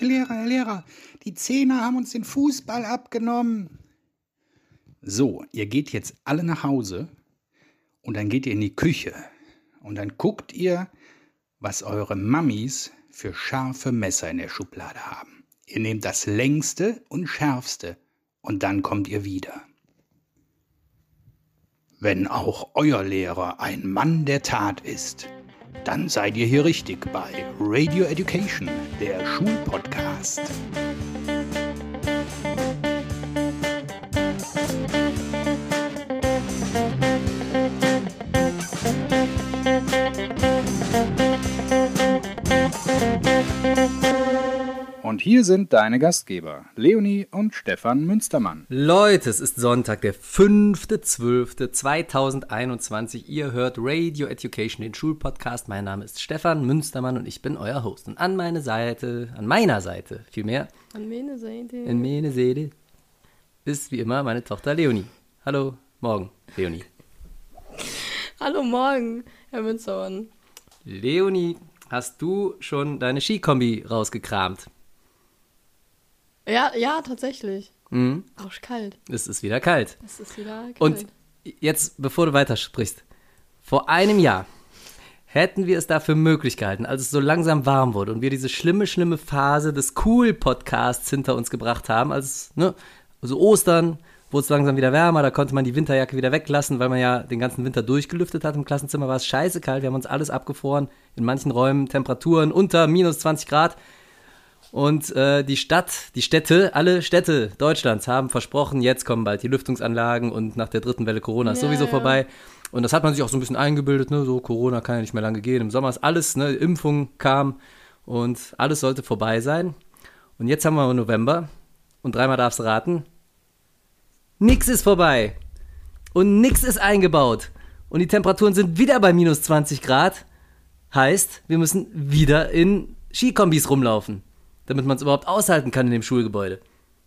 Herr Lehrer, Herr Lehrer, die Zehner haben uns den Fußball abgenommen. So, ihr geht jetzt alle nach Hause und dann geht ihr in die Küche und dann guckt ihr, was eure Mammis für scharfe Messer in der Schublade haben. Ihr nehmt das längste und schärfste und dann kommt ihr wieder. Wenn auch euer Lehrer ein Mann der Tat ist, dann seid ihr hier richtig bei Radio Education, der Schulpodcast. Und hier sind deine Gastgeber, Leonie und Stefan Münstermann. Leute, es ist Sonntag, der 5.12.2021. Ihr hört Radio Education, den Schulpodcast. Mein Name ist Stefan Münstermann und ich bin euer Host. Und an meine Seite, an meiner Seite vielmehr, An meine Seite. in meine Seele, ist wie immer meine Tochter Leonie. Hallo, morgen, Leonie. Hallo morgen, Herr Münstermann. Leonie, hast du schon deine Skikombi rausgekramt? Ja, ja, tatsächlich. Mhm. Arschkalt. Es ist wieder kalt. Es ist wieder kalt. Und jetzt, bevor du weitersprichst, vor einem Jahr hätten wir es dafür möglich gehalten, als es so langsam warm wurde und wir diese schlimme, schlimme Phase des Cool-Podcasts hinter uns gebracht haben, als, ne, also Ostern, wurde es langsam wieder wärmer, da konnte man die Winterjacke wieder weglassen, weil man ja den ganzen Winter durchgelüftet hat. Im Klassenzimmer war es scheiße kalt, wir haben uns alles abgefroren, in manchen Räumen Temperaturen unter minus 20 Grad. Und äh, die Stadt, die Städte, alle Städte Deutschlands haben versprochen, jetzt kommen bald die Lüftungsanlagen und nach der dritten Welle Corona ist Ja, sowieso ja. vorbei. Und das hat man sich auch so ein bisschen eingebildet, ne? So Corona kann ja nicht mehr lange gehen. Im Sommer ist alles, ne? Impfung kam und alles sollte vorbei sein. Und jetzt haben wir November und dreimal darfst du raten. Nix ist vorbei. Und nix ist eingebaut. Und die Temperaturen sind wieder bei minus 20 Grad. Heißt, wir müssen wieder in Skikombis rumlaufen, damit man es überhaupt aushalten kann in dem Schulgebäude.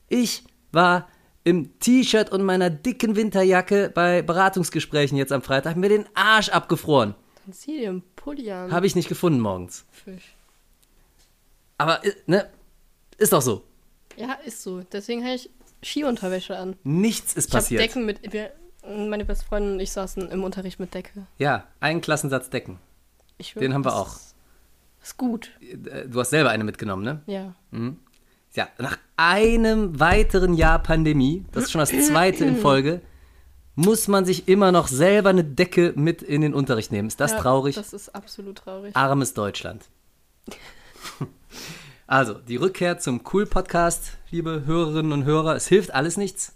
Ich war im T-Shirt und meiner dicken Winterjacke bei Beratungsgesprächen jetzt am Freitag mir den Arsch abgefroren. Dann zieh dir einen Pulli an. Habe ich nicht gefunden morgens. Fisch. Aber, äh, ne, ist doch so. Ja, ist so. Deswegen habe ich Skiunterwäsche an. Nichts ist Ich habe passiert. Decken mit. Wir, meine beste Freundin und ich saßen im Unterricht mit Decke. Ja, einen Klassensatz Decken. Ich Den haben wir auch. Ist, gut. Äh, Du hast selber eine mitgenommen, ne? Ja. Ja, nach einem weiteren Jahr Pandemie, das ist schon das zweite in Folge, muss man sich immer noch selber eine Decke mit in den Unterricht nehmen. Ist das ja, traurig? Das ist absolut traurig. Armes Deutschland. Also, die Rückkehr zum Cool-Podcast, liebe Hörerinnen und Hörer. Es hilft alles nichts.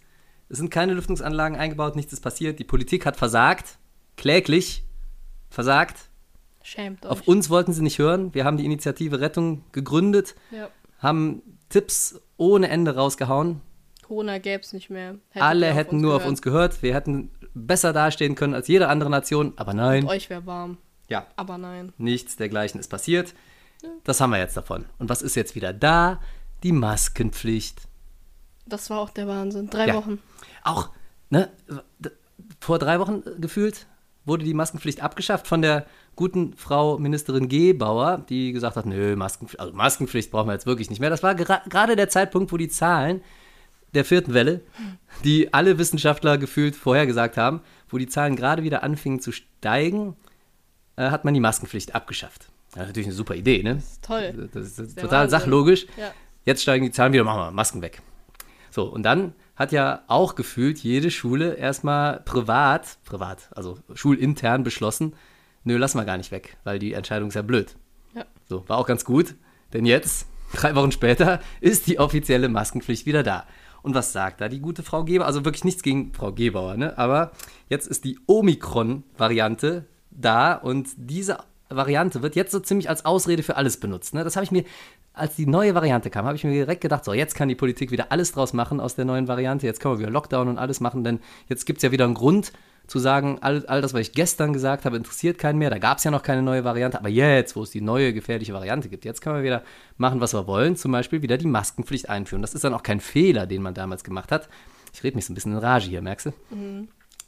Es sind keine Lüftungsanlagen eingebaut, nichts ist passiert. Die Politik hat versagt, kläglich versagt. Schämt euch. Auf uns wollten sie nicht hören. Wir haben die Initiative Rettung gegründet, Ja. haben Tipps ohne Ende rausgehauen. Corona gäbe es nicht mehr. Hättet Alle auf hätten nur auf gehört. uns gehört. Wir hätten besser dastehen können als jede andere Nation. Aber nein. Und euch wäre warm. Ja, Aber nein. nichts dergleichen ist passiert. Das haben wir jetzt davon. Und was ist jetzt wieder da? Die Maskenpflicht. Das war auch der Wahnsinn. Drei Ja. Wochen. Auch, ne, vor drei Wochen äh, gefühlt wurde die Maskenpflicht abgeschafft von der guten Frau Ministerin Gebauer, die gesagt hat, nö, Maskenpflicht, also Maskenpflicht brauchen wir jetzt wirklich nicht mehr. Das war gera- gerade der Zeitpunkt, wo die Zahlen der vierten Welle, die alle Wissenschaftler gefühlt vorhergesagt haben, wo die Zahlen gerade wieder anfingen zu steigen, äh, hat man die Maskenpflicht abgeschafft. Das ist natürlich eine super Idee, ne? ist toll. Das ist der total Wahnsinn. sachlogisch. Ja. Jetzt steigen die Zahlen wieder, machen wir Masken weg. So, und dann hat ja auch gefühlt jede Schule erstmal privat, privat, also schulintern beschlossen, nö, lass mal gar nicht weg, weil die Entscheidung ist ja blöd. Ja. So, war auch ganz gut, denn jetzt, drei Wochen später, ist die offizielle Maskenpflicht wieder da. Und was sagt da die gute Frau Geber? Also wirklich nichts gegen Frau Gebauer, ne? Aber jetzt ist die Omikron-Variante da und diese Variante wird jetzt so ziemlich als Ausrede für alles benutzt. Ne? Das habe ich mir, als die neue Variante kam, habe ich mir direkt gedacht, so jetzt kann die Politik wieder alles draus machen aus der neuen Variante. Jetzt können wir wieder Lockdown und alles machen, denn jetzt gibt es ja wieder einen Grund zu sagen, all, all das, was ich gestern gesagt habe, interessiert keinen mehr. Da gab es ja noch keine neue Variante, aber jetzt, wo es die neue gefährliche Variante gibt, jetzt können wir wieder machen, was wir wollen. Zum Beispiel wieder die Maskenpflicht einführen. Das ist dann auch kein Fehler, den man damals gemacht hat. Ich rede mich so ein bisschen in Rage hier, merkst du?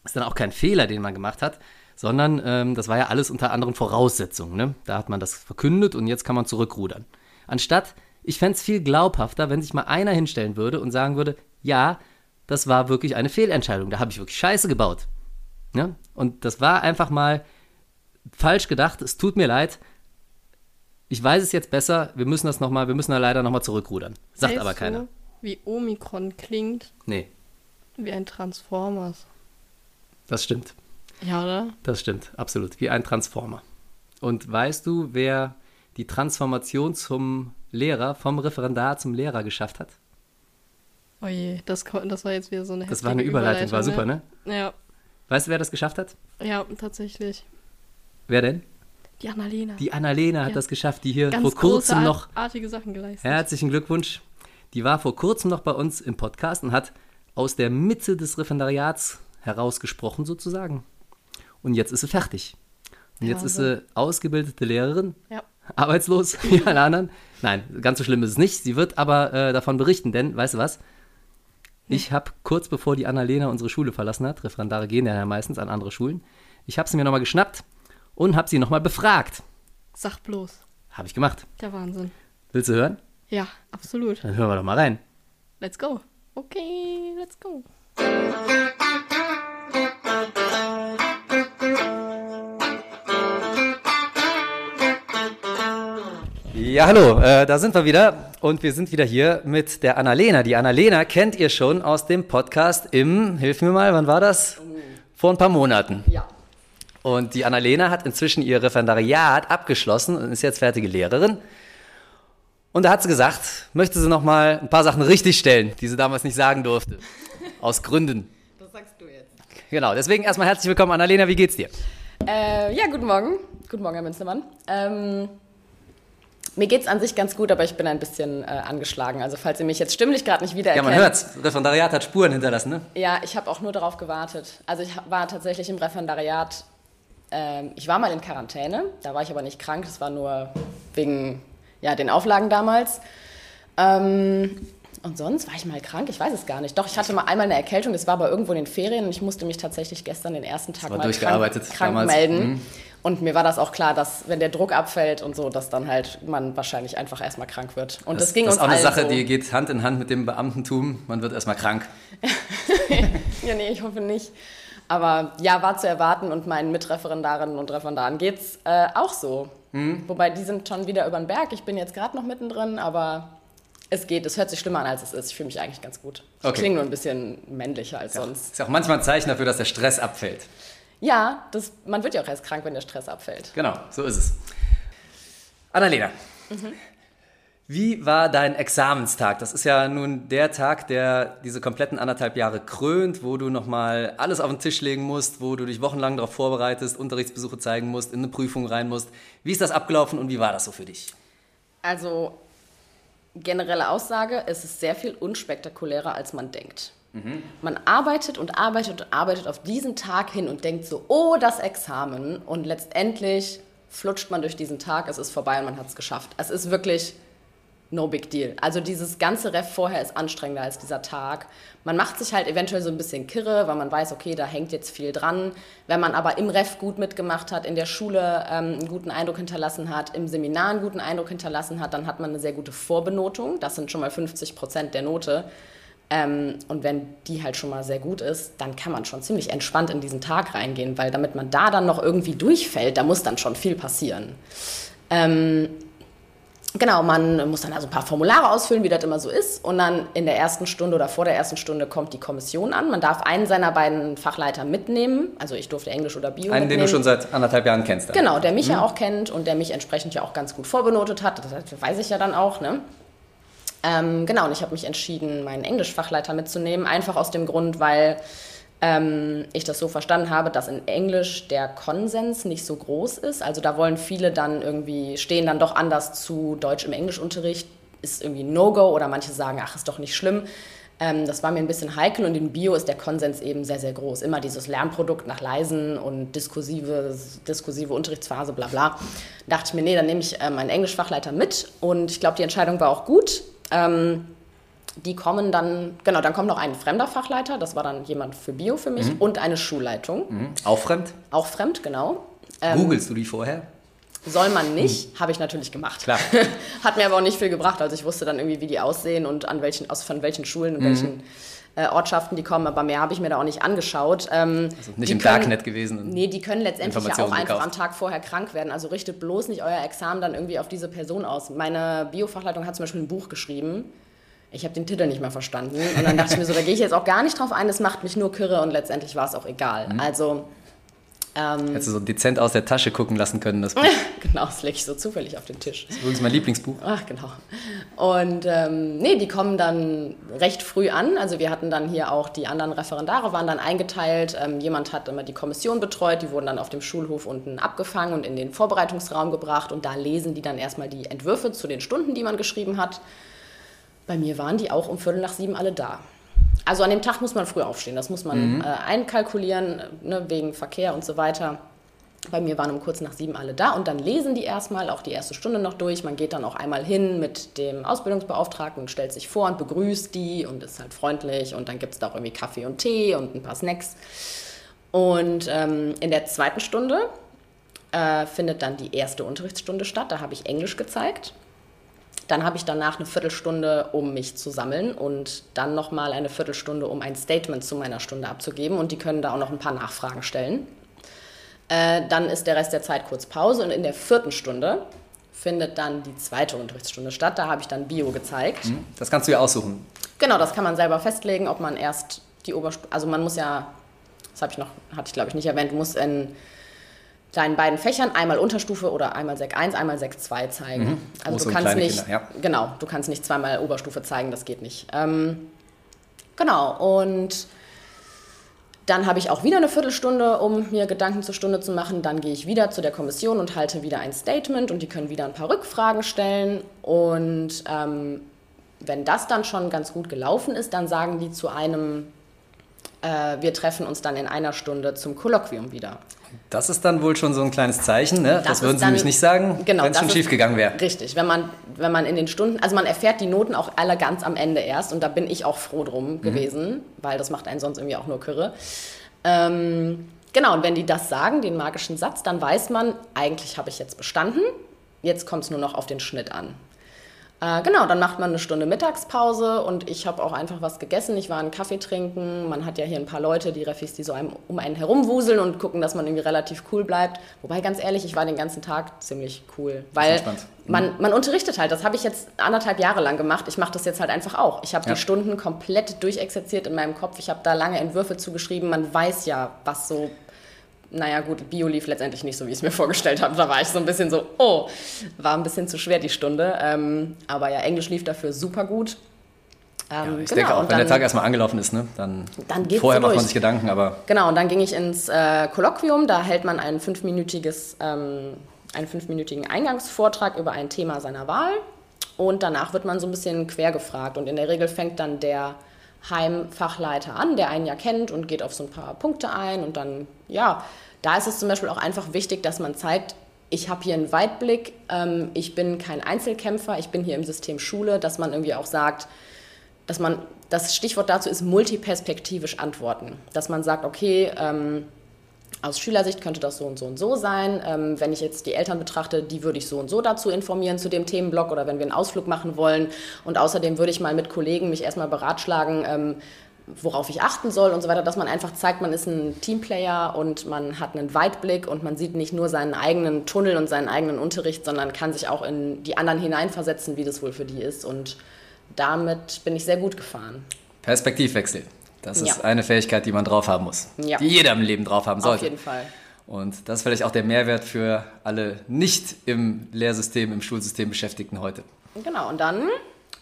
ist dann auch kein Fehler, den man gemacht hat, sondern ähm, das war ja alles unter anderen Voraussetzungen. Ne? Da hat man das verkündet und jetzt kann man zurückrudern. Anstatt Ich fände es viel glaubhafter, wenn sich mal einer hinstellen würde und sagen würde, ja, das war wirklich eine Fehlentscheidung, da habe ich wirklich Scheiße gebaut. Ja? Und das war einfach mal falsch gedacht, es tut mir leid. Ich weiß es jetzt besser, wir müssen das noch mal, wir müssen da leider nochmal zurückrudern. Sagt Weißt aber keiner. Du, wie Omikron klingt, Nee, wie ein Transformers. das stimmt. Ja, oder? Das stimmt, absolut. Wie ein Transformer. Und weißt du, wer die Transformation zum Lehrer, vom Referendar zum Lehrer geschafft hat? Oje, Oh das, das war jetzt wieder so eine Das war eine heftige Überleitung, war super, ne? Ja, Weißt du, wer das geschafft hat? ja, tatsächlich. Wer denn? Die Annalena. Die Annalena hat Ja. das geschafft, die hier Ganz vor kurzem noch. artige Sachen geleistet. Herzlichen Glückwunsch. Die war vor kurzem noch bei uns im Podcast und hat aus der Mitte des Referendariats herausgesprochen, sozusagen. Und jetzt ist sie fertig. Und jetzt ist sie ausgebildete Lehrerin, Ja. arbeitslos wie alle anderen. Nein, ganz so schlimm ist es nicht. Sie wird aber äh, davon berichten, denn, weißt du was? Ich habe kurz bevor die Annalena unsere Schule verlassen hat, Referendare gehen ja meistens an andere Schulen, ich habe sie mir nochmal geschnappt und habe sie nochmal befragt. Sag bloß. Habe ich gemacht. Der Wahnsinn. Willst du hören? Ja, absolut. Dann hören wir doch mal rein. Let's go. Okay, let's go. Ja, hallo, äh, da sind wir wieder und wir sind wieder hier mit der Annalena. Die Annalena kennt ihr schon aus dem Podcast im, hilf mir mal, wann war das? Vor ein paar Monaten. Ja. Und die Annalena hat inzwischen ihr Referendariat abgeschlossen und ist jetzt fertige Lehrerin. Und da hat sie gesagt, möchte sie noch mal ein paar Sachen richtigstellen, die sie damals nicht sagen durfte. Aus Gründen. Das sagst du jetzt. Genau, deswegen erstmal herzlich willkommen, Annalena, wie geht's dir? Äh, ja, guten Morgen. Guten Morgen, Herr Münstermann. Ähm, mir geht's an sich ganz gut, aber ich bin ein bisschen äh, angeschlagen. Also falls ihr mich jetzt stimmlich gerade nicht Ja, wiedererkennt. man hört's. Referendariat hat Spuren hinterlassen, ne? Ja, ich habe auch nur darauf gewartet. Also ich war tatsächlich im Referendariat. Ähm, ich war mal in Quarantäne, da war ich aber nicht krank. Das war nur wegen ja, den Auflagen damals. Ähm, und sonst war ich mal krank, ich weiß es gar nicht. Doch, ich hatte mal einmal eine Erkältung, das war aber irgendwo in den Ferien und ich musste mich tatsächlich gestern den ersten Tag mal krank, krank melden. Mhm. Und mir war das auch klar, dass wenn der Druck abfällt und so, dass dann halt man wahrscheinlich einfach erstmal krank wird. Und das, ging das uns ist auch eine Sache, so. die geht Hand in Hand mit dem Beamtentum. Man wird erstmal krank. Ja, nee, ich hoffe nicht. Aber ja, war zu erwarten und meinen Mitreferendarinnen und Referendaren geht's äh, auch so. Mhm. Wobei die sind schon wieder über den Berg. Ich bin jetzt gerade noch mittendrin, aber es geht. Es hört sich schlimmer an, als es ist. Ich fühle mich eigentlich ganz gut. Ich Okay. klinge nur ein bisschen männlicher als sonst. Ist ja auch manchmal ein Zeichen dafür, dass der Stress abfällt. Ja, das, man wird ja auch erst krank, wenn der Stress abfällt. Genau, so ist es. Annalena, wie war dein Examenstag? Das ist ja nun der Tag, der diese kompletten anderthalb Jahre krönt, wo du nochmal alles auf den Tisch legen musst, wo du dich wochenlang darauf vorbereitest, Unterrichtsbesuche zeigen musst, in eine Prüfung rein musst. Wie ist das abgelaufen und wie war das so für dich? Also, generelle Aussage, es ist sehr viel unspektakulärer, als man denkt. Man arbeitet und arbeitet und arbeitet auf diesen Tag hin und denkt so, oh, das Examen. Und letztendlich flutscht man durch diesen Tag, es ist vorbei und man hat es geschafft. Es ist wirklich no big deal. Also dieses ganze Ref vorher ist anstrengender als dieser Tag. Man macht sich halt eventuell so ein bisschen kirre, weil man weiß, okay, da hängt jetzt viel dran. Wenn man aber im Ref gut mitgemacht hat, in der Schule ähm, einen guten Eindruck hinterlassen hat, im Seminar einen guten Eindruck hinterlassen hat, dann hat man eine sehr gute Vorbenotung. Das sind schon mal 50 Prozent der Note. Ähm, und wenn die halt schon mal sehr gut ist, dann kann man schon ziemlich entspannt in diesen Tag reingehen, weil damit man da dann noch irgendwie durchfällt, da muss dann schon viel passieren. Ähm, Genau, man muss dann also ein paar Formulare ausfüllen, wie das immer so ist. Und dann in der ersten Stunde oder vor der ersten Stunde kommt die Kommission an. Man darf einen seiner beiden Fachleiter mitnehmen. Also ich durfte Englisch oder Bio Einen, den mitnehmen. du schon seit anderthalb Jahren kennst. dann. Genau, der mich ja auch kennt und der mich entsprechend ja auch ganz gut vorbenotet hat. Das weiß ich ja dann auch, ne? Ähm, genau, und ich habe mich entschieden, meinen Englischfachleiter mitzunehmen. Einfach aus dem Grund, weil ähm, ich das so verstanden habe, dass in Englisch der Konsens nicht so groß ist. Also da wollen viele dann irgendwie, stehen dann doch anders zu Deutsch im Englischunterricht, ist irgendwie No-Go oder manche sagen, ach, ist doch nicht schlimm. Ähm, das war mir ein bisschen heikel und in Bio ist der Konsens eben sehr, sehr groß. Immer dieses Lernprodukt nach Leisen und diskursive, diskursive Unterrichtsphase, bla bla. Da dachte ich mir, nee, dann nehme ich äh, meinen Englischfachleiter mit und ich glaube, die Entscheidung war auch gut. Ähm, die kommen dann, genau, dann kommt noch ein fremder Fachleiter, das war dann jemand für Bio für mich und eine Schulleitung, Mhm. Auch fremd? auch fremd, genau. Ähm, Googlest du die vorher? Soll man nicht, habe ich natürlich gemacht. Klar. Hat mir aber auch nicht viel gebracht. Also ich wusste dann irgendwie, wie die aussehen und an welchen, aus von welchen Schulen und Mhm. welchen äh, Ortschaften die kommen, aber mehr habe ich mir da auch nicht angeschaut. Ähm, Also nicht im können- Darknet gewesen. Nee, die können letztendlich ja auch einfach gekauft. am Tag vorher krank werden. Also richtet bloß nicht euer Examen dann irgendwie auf diese Person aus. Meine Biofachleitung hat zum Beispiel ein Buch geschrieben. Ich habe den Titel nicht mehr verstanden. Und dann dachte ich mir so, da gehe ich jetzt auch gar nicht drauf ein, das macht mich nur kirre und letztendlich war es auch egal. Mhm. Also, ähm, Hättest du so dezent aus der Tasche gucken lassen können. Das Buch. genau, das lege ich so zufällig auf den Tisch. ist übrigens mein Lieblingsbuch. Ach, genau. Und ähm, nee, die kommen dann recht früh an. Also wir hatten dann hier auch die anderen Referendare waren dann eingeteilt. Ähm, jemand hat immer die Kommission betreut. Die wurden dann auf dem Schulhof unten abgefangen und in den Vorbereitungsraum gebracht. Und da lesen die dann erstmal die Entwürfe zu den Stunden, die man geschrieben hat. Bei mir waren die auch um Viertel nach sieben alle da. Also an dem Tag muss man früh aufstehen. Das muss man äh, einkalkulieren, ne, wegen Verkehr und so weiter. Bei mir waren um kurz nach sieben alle da und dann lesen die erstmal auch die erste Stunde noch durch. Man geht dann auch einmal hin mit dem Ausbildungsbeauftragten und stellt sich vor und begrüßt die und ist halt freundlich und dann gibt es da auch irgendwie Kaffee und Tee und ein paar Snacks. Und ähm, in der zweiten Stunde äh, findet dann die erste Unterrichtsstunde statt. Da habe ich Englisch gezeigt. Dann habe ich danach eine Viertelstunde, um mich zu sammeln und dann nochmal eine Viertelstunde, um ein Statement zu meiner Stunde abzugeben. Und die können da auch noch ein paar Nachfragen stellen. Äh, dann ist der Rest der Zeit kurz Pause und in der vierten Stunde findet dann die zweite Unterrichtsstunde statt. Da habe ich dann Bio gezeigt. Das kannst du ja aussuchen. Genau, das kann man selber festlegen, ob man erst die Oberstufe, also man muss ja, das habe ich noch, hatte ich glaube ich nicht erwähnt, du musst in deinen beiden Fächern einmal Unterstufe oder einmal Sek 1, einmal Sek 2 zeigen. Große Also du kannst nicht, Kinder, ja. genau, du kannst nicht zweimal Oberstufe zeigen, das geht nicht. Ähm, genau, und dann habe ich auch wieder eine Viertelstunde, um mir Gedanken zur Stunde zu machen. Dann gehe ich wieder zu der Kommission und halte wieder ein Statement und die können wieder ein paar Rückfragen stellen. Und ähm, wenn das dann schon ganz gut gelaufen ist, dann sagen die zu einem, äh, wir treffen uns dann in einer Stunde zum Kolloquium wieder. Das ist dann wohl schon so ein kleines Zeichen. Ne? Das, ist würden sie dann- nämlich nicht sagen, genau, wenn es das schon schief gegangen wäre. Richtig, wenn man, wenn man in den Stunden, also man erfährt die Noten auch alle ganz am Ende erst und da bin ich auch froh drum Mhm. gewesen, weil das macht einen sonst irgendwie auch nur Kürre. Ähm, genau, und wenn die das sagen, den magischen Satz, dann weiß man, eigentlich habe ich jetzt bestanden, jetzt kommt es nur noch auf den Schnitt an. Äh, genau, dann macht man eine Stunde Mittagspause und ich habe auch einfach was gegessen. Ich war einen Kaffee trinken. Man hat ja hier ein paar Leute, die Refis, die so einem, um einen herumwuseln und gucken, dass man irgendwie relativ cool bleibt. Wobei, ganz ehrlich, ich war den ganzen Tag ziemlich cool. Weil entspannt. man, man unterrichtet halt. Das habe ich jetzt anderthalb Jahre lang gemacht. Ich mache das jetzt halt einfach auch. Ich habe Ja. die Stunden komplett durchexerziert in meinem Kopf. Ich habe da lange Entwürfe zugeschrieben. Man weiß ja, was so naja, gut, Bio lief letztendlich nicht so, wie ich es mir vorgestellt habe. Da war ich so ein bisschen so, oh, war ein bisschen zu schwer die Stunde. Ähm, aber ja, Englisch lief dafür super gut. Ähm, Ich denke auch, wenn der dann- Tag erstmal angelaufen ist, ne? dann, Dann vorher macht man sich Gedanken, aber Genau, und dann ging ich ins äh, Kolloquium. Da hält man ein fünfminütiges, ähm, einen fünfminütigen Eingangsvortrag über ein Thema seiner Wahl. Und danach wird man so ein bisschen quer gefragt. Und in der Regel fängt dann der Heimfachleiter an, der einen ja kennt und geht auf so ein paar Punkte ein. Und dann, ja, da ist es zum Beispiel auch einfach wichtig, dass man zeigt, ich habe hier einen Weitblick, ähm, ich bin kein Einzelkämpfer, ich bin hier im System Schule, dass man irgendwie auch sagt, dass man, das Stichwort dazu ist multiperspektivisch antworten. Dass man sagt, okay, ähm, aus Schülersicht könnte das so und so und so sein. Ähm, wenn ich jetzt die Eltern betrachte, die würde ich so und so dazu informieren zu dem Themenblock oder wenn wir einen Ausflug machen wollen. Und außerdem würde ich mal mit Kollegen mich erstmal beratschlagen, ähm, worauf ich achten soll und so weiter, dass man einfach zeigt, man ist ein Teamplayer und man hat einen Weitblick und man sieht nicht nur seinen eigenen Tunnel und seinen eigenen Unterricht, sondern kann sich auch in die anderen hineinversetzen, wie das wohl für die ist. Und damit bin ich sehr gut gefahren. Perspektivwechsel. Das ist Ja. eine Fähigkeit, die man drauf haben muss. Ja. Die jeder im Leben drauf haben Auf sollte. jeden Fall. Und das ist vielleicht auch der Mehrwert für alle nicht im Lehrsystem, im Schulsystem Beschäftigten heute. Genau, und dann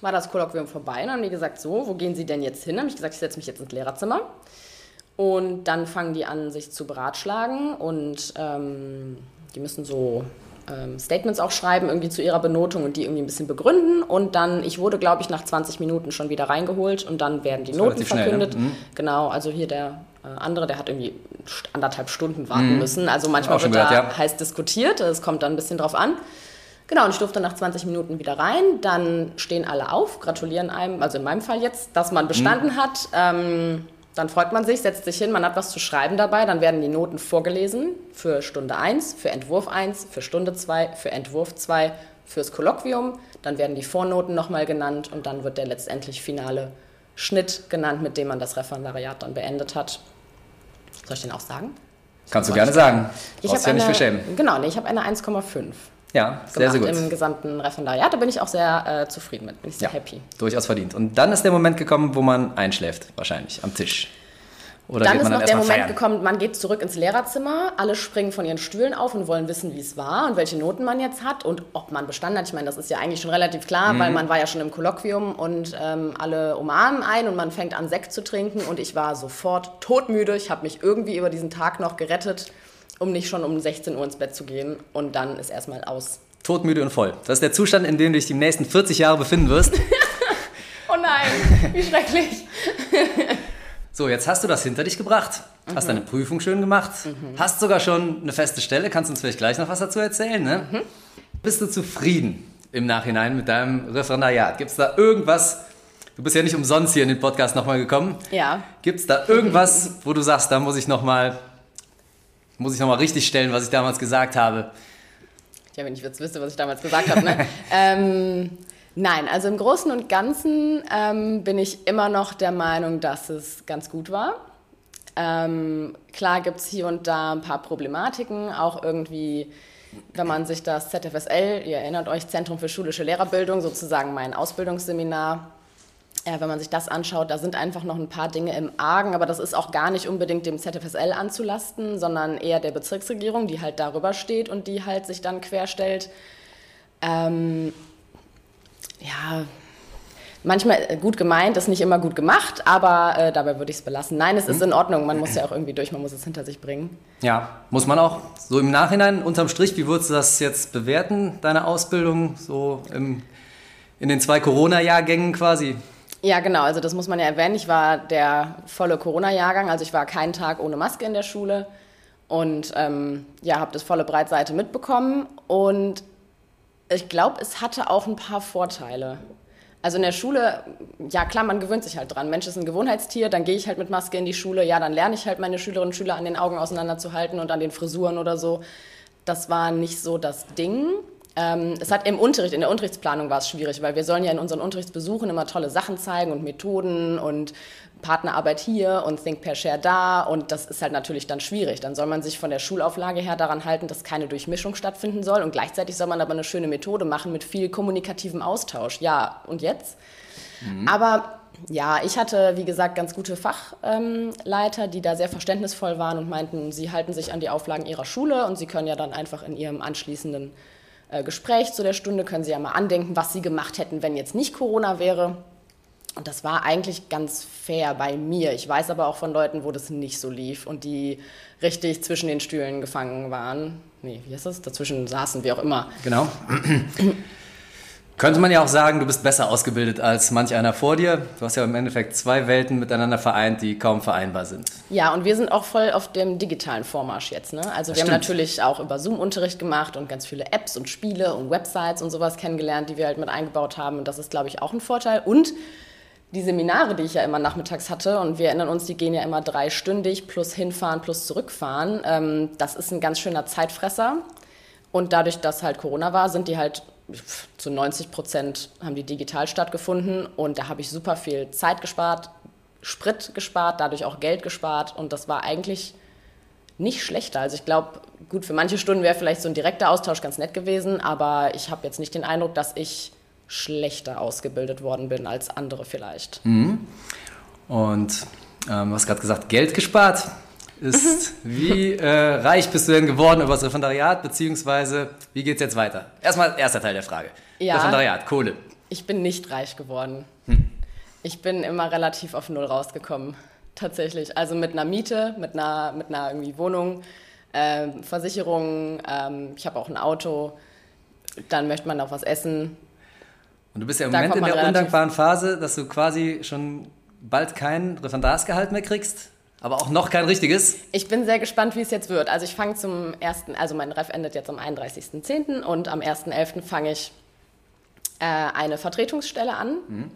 war das Kolloquium vorbei und dann haben die gesagt, so, wo gehen Sie denn jetzt hin? Dann habe ich gesagt, ich setze mich jetzt ins Lehrerzimmer. Und dann fangen die an, sich zu beratschlagen und ähm, die müssen so Statements auch schreiben, irgendwie zu ihrer Benotung und die irgendwie ein bisschen begründen. Und dann, ich wurde, glaube ich, nach 20 Minuten schon wieder reingeholt und dann werden die Noten relativ schnell, ne? verkündet. Mhm. Genau, also hier der äh, andere, der hat irgendwie anderthalb Stunden warten müssen. Also manchmal Mhm. Wird da gehört, ja. heiß diskutiert, es kommt dann ein bisschen drauf an. Genau, und ich durfte nach 20 Minuten wieder rein. Dann stehen alle auf, gratulieren einem, also in meinem Fall jetzt, dass man bestanden hat. Ähm, Dann freut man sich, setzt sich hin, man hat was zu schreiben dabei, dann werden die Noten vorgelesen für Stunde 1, für Entwurf 1, für Stunde 2, für Entwurf 2, fürs Kolloquium. Dann werden die Vornoten nochmal genannt und dann wird der letztendlich finale Schnitt genannt, mit dem man das Referendariat dann beendet hat. Soll ich den auch sagen? Kannst du gerne sagen. Ich habe ja nicht. Genau, nee, ich habe eine 1,5 Ja, sehr, sehr gut. im gesamten Referendariat. Da bin ich auch sehr äh, zufrieden mit, bin ich sehr Ja, happy. durchaus verdient. Und dann ist der Moment gekommen, wo man einschläft, wahrscheinlich, am Tisch. Oder Dann ist noch der Moment feiern? gekommen, man geht zurück ins Lehrerzimmer, alle springen von ihren Stühlen auf und wollen wissen, wie es war und welche Noten man jetzt hat und ob man bestanden hat. Ich meine, das ist ja eigentlich schon relativ klar, Mhm. weil man war ja schon im Kolloquium und ähm, alle umarmen ein und man fängt an, Sekt zu trinken und ich war sofort todmüde. Ich habe mich irgendwie über diesen Tag noch gerettet, um nicht schon um 16 Uhr ins Bett zu gehen und dann ist erstmal aus. Todmüde und voll. Das ist der Zustand, in dem du dich die nächsten 40 Jahre befinden wirst. Oh nein, wie schrecklich. So, jetzt hast du das hinter dich gebracht, hast Mhm. deine Prüfung schön gemacht, hast sogar schon eine feste Stelle, kannst uns vielleicht gleich noch was dazu erzählen, ne? Mhm. Bist du zufrieden im Nachhinein mit deinem Referendariat? Gibt es da irgendwas, du bist ja nicht umsonst hier in den Podcast nochmal gekommen, Ja. gibt es da irgendwas, wo du sagst, da muss ich nochmal, muss ich nochmal richtig stellen, was ich damals gesagt habe? Ja, wenn ich jetzt wüsste, was ich damals gesagt habe. Ne? ähm, nein, also im Großen und Ganzen ähm, bin ich immer noch der Meinung, dass es ganz gut war. Ähm, klar gibt es hier und da ein paar Problematiken, auch irgendwie, wenn man sich das ZFSL, ihr erinnert euch, Zentrum für schulische Lehrerbildung, sozusagen mein Ausbildungsseminar, äh, wenn man sich das anschaut, da sind einfach noch ein paar Dinge im Argen, aber das ist auch gar nicht unbedingt dem ZFSL anzulasten, sondern eher der Bezirksregierung, die halt darüber steht und die halt sich dann querstellt. Ähm, ja, manchmal gut gemeint, ist nicht immer gut gemacht, aber äh, dabei würde ich es belassen. Nein, es ist in Ordnung, man muss ja auch irgendwie durch, man muss es hinter sich bringen. Ja, muss man auch so im Nachhinein unterm Strich, wie würdest du das jetzt bewerten, deine Ausbildung, so im, in den zwei Corona-Jahrgängen quasi? Ja, genau. Also das muss man ja erwähnen. Ich war der volle Corona-Jahrgang, also ich war keinen Tag ohne Maske in der Schule und ähm, ja, habe das volle Breitseite mitbekommen. Und ich glaube, es hatte auch ein paar Vorteile. Also in der Schule, ja klar, man gewöhnt sich halt dran. Mensch ist ein Gewohnheitstier, dann gehe ich halt mit Maske in die Schule. Ja, dann lerne ich halt meine Schülerinnen und Schüler an den Augen auseinanderzuhalten und an den Frisuren oder so. Das war nicht so das Ding. Ähm, es hat im Unterricht, in der Unterrichtsplanung war es schwierig, weil wir sollen ja in unseren Unterrichtsbesuchen immer tolle Sachen zeigen und Methoden und Partnerarbeit hier und Think Per Share da und das ist halt natürlich dann schwierig. Dann soll man sich von der Schulauflage her daran halten, dass keine Durchmischung stattfinden soll und gleichzeitig soll man aber eine schöne Methode machen mit viel kommunikativem Austausch. Ja, und jetzt? Aber ja, ich hatte, wie gesagt, ganz gute Fachleiter, die da sehr verständnisvoll waren und meinten, sie halten sich an die Auflagen ihrer Schule und sie können ja dann einfach in ihrem anschließenden Gespräch zu der Stunde, können sie ja mal andenken, was sie gemacht hätten, wenn jetzt nicht Corona wäre. Und das war eigentlich ganz fair bei mir. Ich weiß aber auch von Leuten, wo das nicht so lief und die richtig zwischen den Stühlen gefangen waren. Nee, wie heißt das? Dazwischen saßen, wie auch immer. Genau. Könnte man ja auch sagen, du bist besser ausgebildet als manch einer vor dir. Du hast ja im Endeffekt zwei Welten miteinander vereint, die kaum vereinbar sind. Ja, und wir sind auch voll auf dem digitalen Vormarsch jetzt. Ne? Also Das wir haben stimmt. natürlich auch über Zoom Unterricht gemacht und ganz viele Apps und Spiele und Websites und sowas kennengelernt, die wir halt mit eingebaut haben. Und das ist, glaube ich, auch ein Vorteil. Und die Seminare, die ich ja immer nachmittags hatte, und wir erinnern uns, die gehen ja immer dreistündig plus hinfahren plus zurückfahren. Ähm, das ist ein ganz schöner Zeitfresser. Und dadurch, dass halt Corona war, sind die halt zu 90 Prozent haben die digital stattgefunden. Und da habe ich super viel Zeit gespart, Sprit gespart, dadurch auch Geld gespart. Und das war eigentlich nicht schlechter. Also ich glaube, gut, für manche Stunden wäre vielleicht so ein direkter Austausch ganz nett gewesen, aber ich habe jetzt nicht den Eindruck, dass ich schlechter ausgebildet worden bin als andere vielleicht. Und ähm, du hast gerade gesagt, Geld gespart. Ist, wie äh, reich bist du denn geworden über das Referendariat, beziehungsweise wie geht's jetzt weiter? Erstmal erster Teil der Frage. Ja. Referendariat, Kohle. Ich bin nicht reich geworden. Ich bin immer relativ auf Null rausgekommen, tatsächlich. Also mit einer Miete, mit einer, mit einer irgendwie Wohnung, ähm, Versicherung, ähm, ich habe auch ein Auto, dann möchte man auch was essen. Und du bist ja im Da Moment in der undankbaren Phase, dass du quasi schon bald kein Referendarsgehalt mehr kriegst, aber auch noch kein richtiges. Ich bin sehr gespannt, wie es jetzt wird. Also ich fange zum ersten, also mein Ref endet jetzt am 31.10. und am 1.11. fange ich äh, eine Vertretungsstelle an.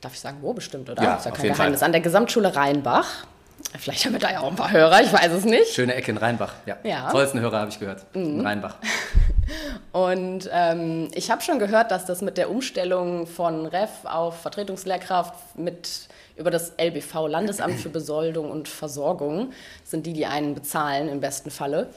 darf ich sagen, wo bestimmt, oder? Ja, ist ja kein Geheimnis. Fall. An der Gesamtschule Rheinbach. Vielleicht haben wir da ja auch ein paar Hörer, ich weiß es nicht. Schöne Ecke in Rheinbach. Ja. Ja. Mhm. Tollsten Hörer habe ich gehört. In Rheinbach. Und ähm, ich habe schon gehört, dass das mit der Umstellung von Ref auf Vertretungslehrkraft mit über das LBV, Landesamt für Besoldung und Versorgung, sind die, die einen bezahlen im besten Falle,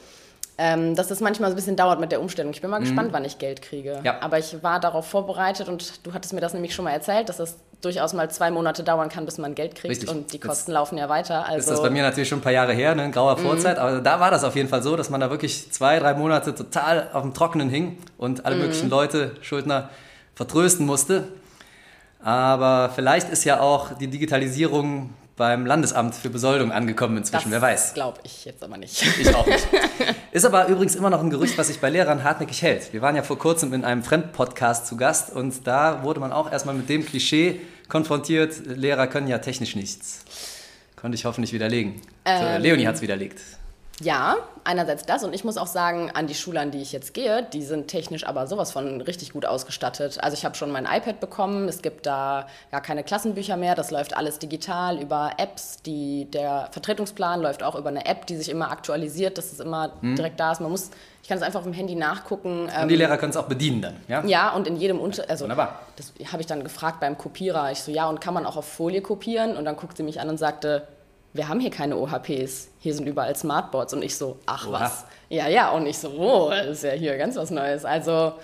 ähm, dass das manchmal so ein bisschen dauert mit der Umstellung. Ich bin mal gespannt, wann ich Geld kriege. Ja. Aber ich war darauf vorbereitet und du hattest mir das nämlich schon mal erzählt, dass das durchaus mal zwei Monate dauern kann, bis man Geld kriegt Richtig. und die Kosten laufen ja weiter. Also Ist das bei mir natürlich schon ein paar Jahre her, ne? in grauer Mhm. Vorzeit, aber da war das auf jeden Fall so, dass man da wirklich zwei, drei Monate total auf dem Trockenen hing und Mhm. alle möglichen Leute, Schuldner, vertrösten musste. Aber vielleicht ist ja auch die Digitalisierung beim Landesamt für Besoldung angekommen inzwischen, wer weiß. glaube ich jetzt aber nicht. Ich auch nicht. Ist aber übrigens immer noch ein Gerücht, was sich bei Lehrern hartnäckig hält. Wir waren ja vor kurzem in einem Fremdpodcast zu Gast und da wurde man auch erstmal mit dem Klischee konfrontiert, Lehrer können ja technisch nichts. Konnte ich hoffentlich widerlegen. so, Leonie hat es widerlegt. Ja, einerseits das und ich muss auch sagen, an die Schule, an die ich jetzt gehe, die sind technisch aber sowas von richtig gut ausgestattet. Also ich habe schon mein iPad bekommen, es gibt da gar keine Klassenbücher mehr, das läuft alles digital über Apps, die, der Vertretungsplan läuft auch über eine App, die sich immer aktualisiert, dass es immer direkt da ist. Man muss, ich kann es einfach auf dem Handy nachgucken. Und ähm, die Lehrer können es auch bedienen dann, ja? ja, und in jedem Unter... Also, Wunderbar. Das habe ich dann gefragt beim Kopierer. Ich so, ja, und kann man auch auf Folie kopieren? Und dann guckt sie mich an und sagte, wir haben hier keine OHPs. Hier sind überall Smartboards. Und ich so, ach Oha. was. Ja, ja. Und ich so, oh, das ist ja hier ganz was Neues. Also,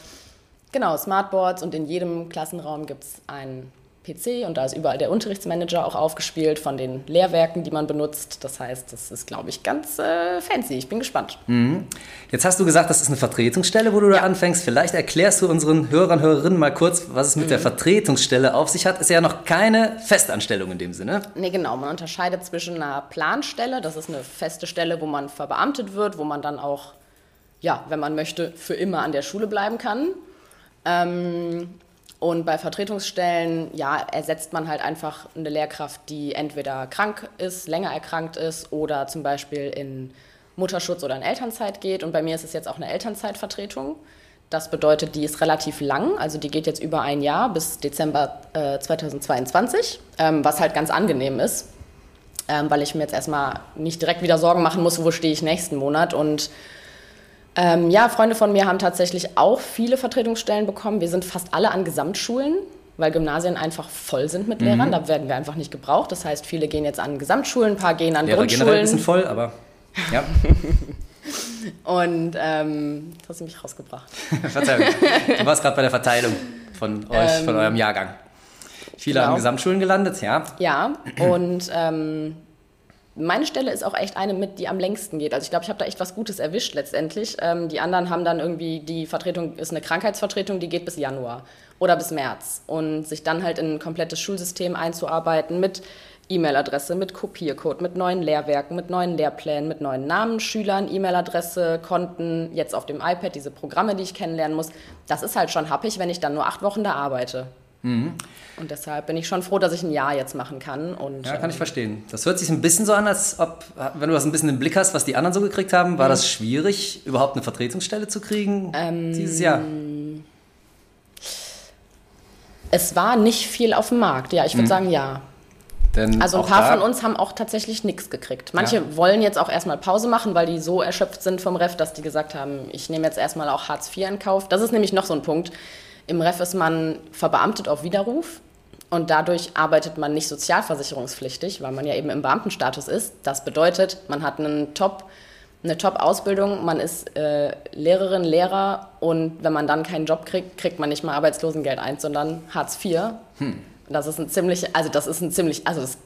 genau, Smartboards. Und in jedem Klassenraum gibt es einen PC. Und da ist überall der Unterrichtsmanager auch aufgespielt von den Lehrwerken, die man benutzt. Das heißt, das ist, glaube ich, ganz äh, fancy. Ich bin gespannt. Jetzt hast du gesagt, das ist eine Vertretungsstelle, wo du da Ja. anfängst. Vielleicht erklärst du unseren Hörern, Hörerinnen mal kurz, was es mit der Vertretungsstelle auf sich hat. Ist ja noch keine Festanstellung in dem Sinne. Nee, genau. Man unterscheidet zwischen einer Planstelle, das ist eine feste Stelle, wo man verbeamtet wird, wo man dann auch, ja, wenn man möchte, für immer an der Schule bleiben kann. Ähm, und bei Vertretungsstellen, ja, ersetzt man halt einfach eine Lehrkraft, die entweder krank ist, länger erkrankt ist oder zum Beispiel in Mutterschutz oder in Elternzeit geht. Und bei mir ist es jetzt auch eine Elternzeitvertretung. Das bedeutet, die ist relativ lang, also die geht jetzt über ein Jahr bis Dezember äh, 2022, ähm, was halt ganz angenehm ist, ähm, weil ich mir jetzt erstmal nicht direkt wieder Sorgen machen muss, wo stehe ich nächsten Monat. Und ähm, ja, Freunde von mir haben tatsächlich auch viele Vertretungsstellen bekommen. Wir sind fast alle an Gesamtschulen, weil Gymnasien einfach voll sind mit Lehrern. Da werden wir einfach nicht gebraucht. Das heißt, viele gehen jetzt an Gesamtschulen, ein paar gehen an Lehrer generell ein bisschen Grundschulen. voll, aber ja, Und ähm, jetzt hast du mich rausgebracht. Verzeihung. Du warst gerade bei der Verteilung von euch, von eurem Jahrgang. Viele genau. an Gesamtschulen gelandet, ja. Ja, und ähm, meine Stelle ist auch echt eine mit, die am längsten geht. Also ich glaube, ich habe da echt was Gutes erwischt letztendlich. Ähm, die anderen haben dann irgendwie, die Vertretung ist eine Krankheitsvertretung, die geht bis Januar oder bis März. Und sich dann halt in ein komplettes Schulsystem einzuarbeiten mit E-Mail-Adresse, mit Kopiercode, mit neuen Lehrwerken, mit neuen Lehrplänen, mit neuen Namen, Schülern, E-Mail-Adresse, Konten, jetzt auf dem iPad, diese Programme, die ich kennenlernen muss. Das ist halt schon happig, wenn ich dann nur acht Wochen da arbeite. Und deshalb bin ich schon froh, dass ich ein Jahr jetzt machen kann. Und, Ja, kann ich ähm, verstehen. Das hört sich ein bisschen so an, als ob, wenn du das ein bisschen im Blick hast, was die anderen so gekriegt haben, Mhm. war das schwierig, überhaupt eine Vertretungsstelle zu kriegen Ähm, dieses Jahr? Es war nicht viel auf dem Markt. Ja, ich würde sagen, ja. Denn Also ein paar von uns haben auch tatsächlich nichts gekriegt. Manche Ja. wollen jetzt auch erstmal Pause machen, weil die so erschöpft sind vom Ref, dass die gesagt haben, ich nehme jetzt erstmal auch Hartz IV in Kauf. Das ist nämlich noch so ein Punkt. Im Ref ist man verbeamtet auf Widerruf und dadurch arbeitet man nicht sozialversicherungspflichtig, weil man ja eben im Beamtenstatus ist. Das bedeutet, man hat einen Top, eine Top-Ausbildung, man ist äh, Lehrerin, Lehrer und wenn man dann keinen Job kriegt, kriegt man nicht mal Arbeitslosengeld 1, sondern Hartz IV. Das ist ein ziemlich, also das ist ein ziemlich, also das,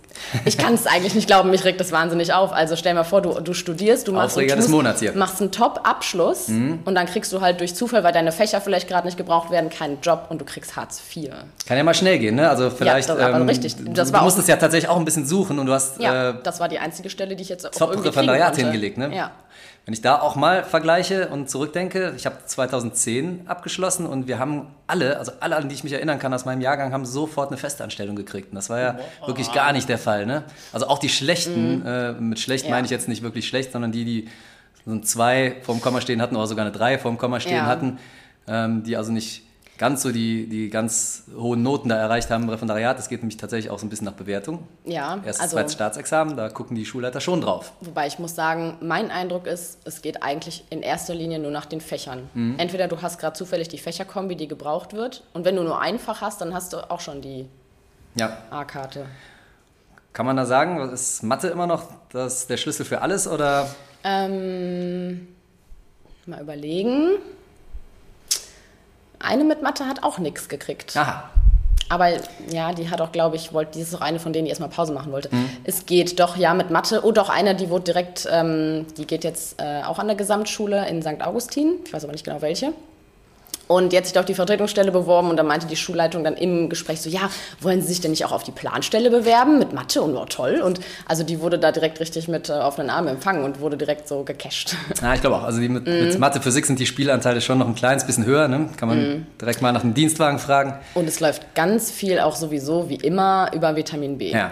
ich kann es eigentlich nicht glauben, mich regt das wahnsinnig auf. Also stell mal vor, du, du studierst, du machst, Aufreger des tust. Mhm. machst einen Top-Abschluss und dann kriegst du halt durch Zufall, weil deine Fächer vielleicht gerade nicht gebraucht werden, keinen Job und du kriegst Hartz IV. Kann ja mal schnell gehen, ne? Also vielleicht. das- aber ähm, richtig. Das du musstest ja tatsächlich auch ein bisschen suchen und du hast Ja, äh, das war die einzige Stelle, die ich jetzt auch Top-Referendariat hingelegt, ne? Ja. Wenn ich da auch mal vergleiche und zurückdenke, ich habe 2010 abgeschlossen und wir haben alle, also alle, an die ich mich erinnern kann aus meinem Jahrgang, haben sofort eine Festanstellung gekriegt. Und das war ja wirklich gar nicht der Fall. Ne? Also auch die Schlechten, äh, mit schlecht Mhm. Ja. meine ich jetzt nicht wirklich schlecht, sondern die, die so ein 2 vorm Komma stehen hatten oder sogar eine 3 vorm Komma stehen Ja. hatten, ähm, die also nicht ganz so die, die ganz hohen Noten da erreicht haben im Referendariat. Es geht nämlich tatsächlich auch so ein bisschen nach Bewertung. Ja, Erstes, also, zweites Staatsexamen, da gucken die Schulleiter schon drauf. wobei ich muss sagen, mein Eindruck ist, es geht eigentlich in erster Linie nur nach den Fächern. Mhm. Entweder du hast gerade zufällig die Fächerkombi, die gebraucht wird, und wenn du nur ein Fach hast, dann hast du auch schon die Ja. A-Karte. Kann man da sagen, ist Mathe immer noch das, der Schlüssel für alles oder Ähm, mal überlegen. Eine mit Mathe hat auch nichts gekriegt. Aha. Aber ja, die hat auch, glaube ich, wollte, die ist auch eine von denen, die erstmal Pause machen wollte. Es geht doch, ja, mit Mathe. Oh, doch, eine, die wurde direkt, ähm, die geht jetzt äh, auch an der Gesamtschule in St. Augustin. Ich weiß aber nicht genau welche. Und jetzt sich auf die Vertretungsstelle beworben und da meinte die Schulleitung dann im Gespräch so, ja, wollen Sie sich denn nicht auch auf die Planstelle bewerben mit Mathe? Und oh, toll. Und also die wurde da direkt richtig mit äh, offenen Armen empfangen und wurde direkt so gecasht. Ja, ich glaube auch. Also die mit, Mhm. mit Mathe, Physik sind die Spielanteile schon noch ein kleines bisschen höher. Ne? Kann man Mhm. direkt mal nach dem Dienstwagen fragen. Und es läuft ganz viel auch sowieso, wie immer, über Vitamin B. Ja.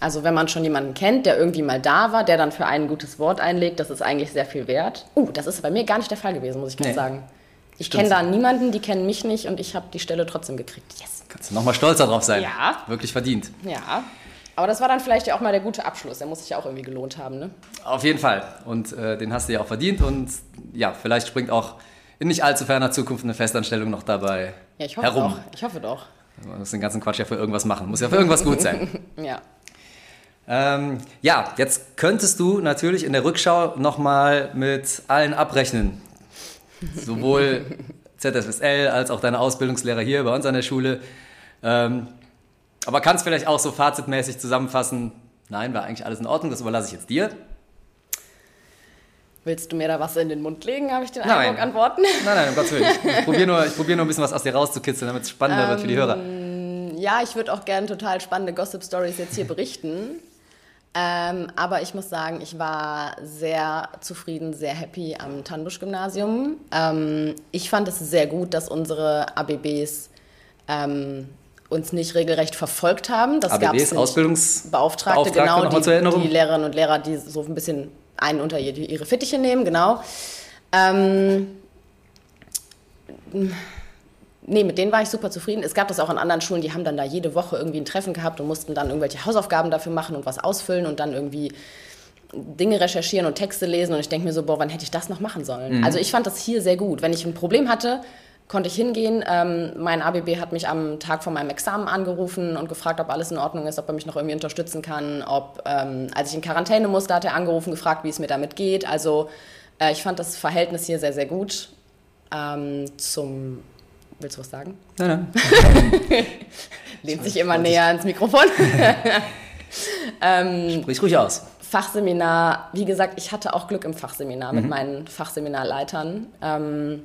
Also wenn man schon jemanden kennt, der irgendwie mal da war, der dann für einen ein gutes Wort einlegt, das ist eigentlich sehr viel wert. Uh, das ist bei mir gar nicht der Fall gewesen, muss ich ganz Nee. sagen. Ich kenne da niemanden, die kennen mich nicht und ich habe die Stelle trotzdem gekriegt. Yes. Kannst du nochmal stolzer drauf sein. Ja. Wirklich verdient. Ja. Aber das war dann vielleicht ja auch mal der gute Abschluss. Der muss sich ja auch irgendwie gelohnt haben, ne? Auf jeden Fall. Und äh, den hast du ja auch verdient. Und ja, vielleicht springt auch in nicht allzu ferner Zukunft eine Festanstellung noch dabei Ja, ich hoffe herum. doch. Ich hoffe doch. Man muss den ganzen Quatsch ja für irgendwas machen. Muss ja für irgendwas gut sein. Ja. ähm, ja, jetzt könntest du natürlich in der Rückschau nochmal mit allen abrechnen. Sowohl ZSSL als auch deine Ausbildungslehrer hier bei uns an der Schule. Ähm, aber kannst vielleicht auch so fazitmäßig zusammenfassen, nein, war eigentlich alles in Ordnung, das überlasse ich jetzt dir. Willst du mir da was in den Mund legen, habe ich den Nein. Eindruck, antworten? Nein, nein, um Gottes Willen. Ich probiere nur, ich probier nur ein bisschen was aus dir rauszukitzeln, damit es spannender wird für die Hörer. Ja, ich würde auch gerne total spannende Gossip-Stories jetzt hier berichten. Ähm, aber ich muss sagen, ich war sehr zufrieden, sehr happy am Tannbusch-Gymnasium. Ähm, ich fand es sehr gut, dass unsere ABBs ähm, uns nicht regelrecht verfolgt haben. Das ABBs, nicht. Ausbildungsbeauftragte, Beauftragte, genau, Erinnerung. die, die Lehrerinnen und Lehrer, die so ein bisschen einen unter ihre, ihre Fittiche nehmen, genau. Nee, mit denen war ich super zufrieden. Es gab das auch an anderen Schulen, die haben dann da jede Woche irgendwie ein Treffen gehabt und mussten dann irgendwelche Hausaufgaben dafür machen und was ausfüllen und dann irgendwie Dinge recherchieren und Texte lesen und ich denke mir so, boah, wann hätte ich das noch machen sollen? Also ich fand das hier sehr gut. Wenn ich ein Problem hatte, konnte ich hingehen. Ähm, mein ABB hat mich am Tag vor meinem Examen angerufen und gefragt, ob alles in Ordnung ist, ob er mich noch irgendwie unterstützen kann. Ob, ähm, als ich in Quarantäne musste, hat er angerufen, gefragt, wie es mir damit geht. Also äh, ich fand das Verhältnis hier sehr, sehr gut. Ähm, zum, willst du was sagen? Nein, nein. Lehnt sich immer näher ans Mikrofon. Sprich ruhig aus. Fachseminar, wie gesagt, ich hatte auch Glück im Fachseminar mit meinen Fachseminarleitern. Ähm,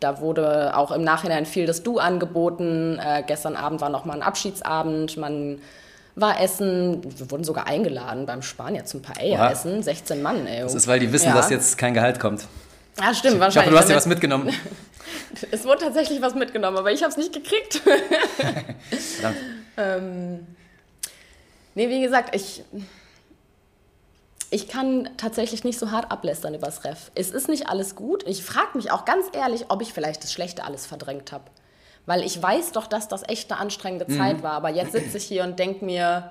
da wurde auch im Nachhinein viel das Du angeboten. Äh, gestern Abend war noch mal ein Abschiedsabend. Man war essen. Wir wurden sogar eingeladen beim Spanier zum Paella Oha. essen. 16 Mann, ey. Das ist, weil die wissen, Ja. dass jetzt kein Gehalt kommt. Ja, stimmt, Ich wahrscheinlich. hoffe, du hast dir was mitgenommen. Es wurde tatsächlich was mitgenommen, aber ich habe es nicht gekriegt. Verdammt. Nee, wie gesagt, ich, ich kann tatsächlich nicht so hart ablästern übers Ref. Es ist nicht alles gut. Ich frage mich auch ganz ehrlich, ob ich vielleicht das Schlechte alles verdrängt habe. Weil ich weiß doch, dass das echt eine anstrengende Zeit war. Aber jetzt sitze ich hier und denke mir,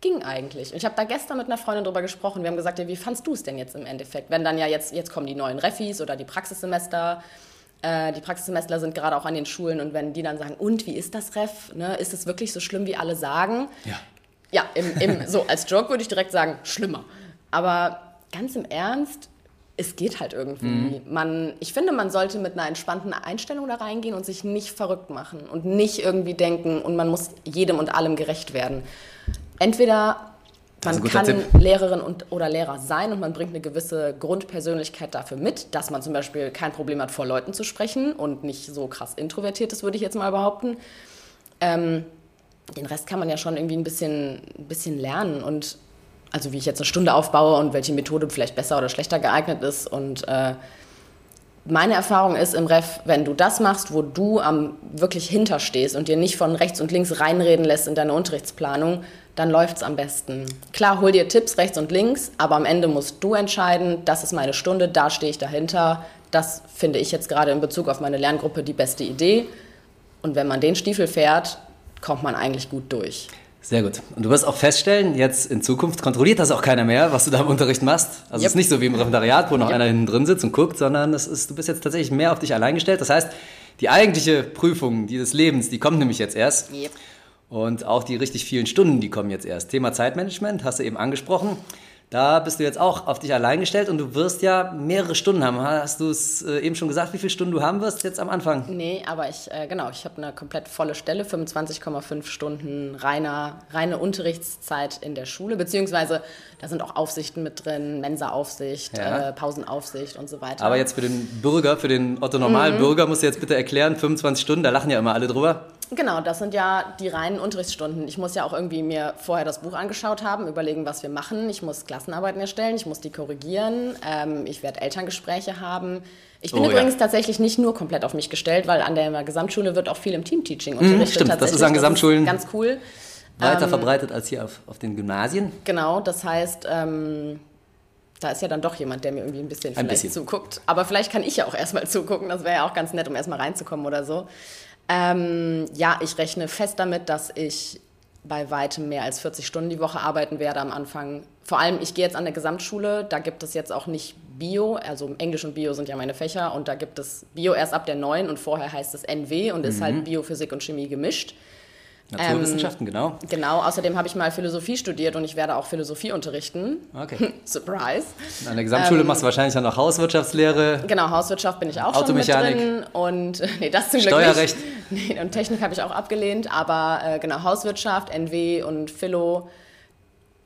ging eigentlich. Und ich habe da gestern mit einer Freundin drüber gesprochen. Wir haben gesagt, ja, wie fandst du es denn jetzt im Endeffekt? Wenn dann ja jetzt, jetzt kommen die neuen Refis oder die Praxissemester. Äh, die Praxissemester sind gerade auch an den Schulen. Und wenn die dann sagen, und wie ist das Ref? Ne? Ist es wirklich so schlimm, wie alle sagen? Ja. Ja, im, im, so als Joke würde ich direkt sagen, schlimmer. Aber ganz im Ernst, es geht halt irgendwie. Man, ich finde, man sollte mit einer entspannten Einstellung da reingehen und sich nicht verrückt machen und nicht irgendwie denken, und man muss jedem und allem gerecht werden. Entweder man guter kann Tipp. Lehrerin und, oder Lehrer sein und man bringt eine gewisse Grundpersönlichkeit dafür mit, dass man zum Beispiel kein Problem hat, vor Leuten zu sprechen und nicht so krass introvertiert ist, würde ich jetzt mal behaupten. Ähm, den Rest kann man ja schon irgendwie ein bisschen, ein bisschen lernen und also wie ich jetzt eine Stunde aufbaue und welche Methode vielleicht besser oder schlechter geeignet ist. Und äh, meine Erfahrung ist im Ref, wenn du das machst, wo du am wirklich hinterstehst und dir nicht von rechts und links reinreden lässt in deine Unterrichtsplanung, dann läuft's am besten. Klar, hol dir Tipps rechts und links, aber am Ende musst du entscheiden, das ist meine Stunde, da stehe ich dahinter, das finde ich jetzt gerade in Bezug auf meine Lerngruppe die beste Idee. Und wenn man den Stiefel fährt, kommt man eigentlich gut durch. Sehr gut. Und du wirst auch feststellen, jetzt in Zukunft kontrolliert das auch keiner mehr, was du da im Unterricht machst. Also Yep. es ist nicht so wie im Referendariat, wo noch Yep. einer hinten drin sitzt und guckt, sondern es ist, du bist jetzt tatsächlich mehr auf dich allein gestellt. Das heißt, die eigentliche Prüfung dieses Lebens, die kommt nämlich jetzt erst. Yep. Und auch die richtig vielen Stunden, die kommen jetzt erst. Thema Zeitmanagement, hast du eben angesprochen. Da bist du jetzt auch auf dich allein gestellt und du wirst ja mehrere Stunden haben. Hast du es äh, eben schon gesagt, wie viele Stunden du haben wirst jetzt am Anfang? Nee, aber ich, äh, genau, ich habe eine komplett volle Stelle, 25,5 Stunden reiner, reine Unterrichtszeit in der Schule, beziehungsweise da sind auch Aufsichten mit drin, Mensa-Aufsicht, Ja. äh, Pausenaufsicht und so weiter. Aber jetzt für den Bürger, für den Otto-Normal-Bürger musst du jetzt bitte erklären, 25 Stunden, da lachen ja immer alle drüber. Genau, das sind ja die reinen Unterrichtsstunden. Ich muss ja auch irgendwie mir vorher das Buch angeschaut haben, überlegen, was wir machen. Ich muss Klassenarbeiten erstellen, ich muss die korrigieren, ähm, ich werde Elterngespräche haben. Ich bin Oh ja. übrigens tatsächlich nicht nur komplett auf mich gestellt, weil an der Gesamtschule wird auch viel im Teamteaching unterrichtet. Mhm, stimmt, das ist an Gesamtschulen ganz cool. Weiter Ähm, verbreitet als hier auf, auf den Gymnasien. Genau, das heißt, ähm, da ist ja dann doch jemand, der mir irgendwie ein bisschen Ein vielleicht bisschen. zuguckt. Aber vielleicht kann ich ja auch erstmal zugucken, das wäre ja auch ganz nett, um erstmal reinzukommen oder so. Ähm, ja, ich rechne fest damit, dass ich bei weitem mehr als 40 Stunden die Woche arbeiten werde am Anfang. Vor allem, ich gehe jetzt an der Gesamtschule, da gibt es jetzt auch nicht Bio, also Englisch und Bio sind ja meine Fächer und da gibt es Bio erst ab der 9 und vorher heißt es NW und Mhm. ist halt Bio, Physik und Chemie gemischt. Naturwissenschaften, genau. Genau, außerdem habe ich mal Philosophie studiert und ich werde auch Philosophie unterrichten. Okay. Surprise. An der Gesamtschule machst du wahrscheinlich dann noch Hauswirtschaftslehre. Genau, Hauswirtschaft bin ich auch schon mit Automechanik. drin und nee, das zum Glück Steuerrecht. nicht. Nee, und Technik habe ich auch abgelehnt, aber äh, genau Hauswirtschaft, NW und Philo,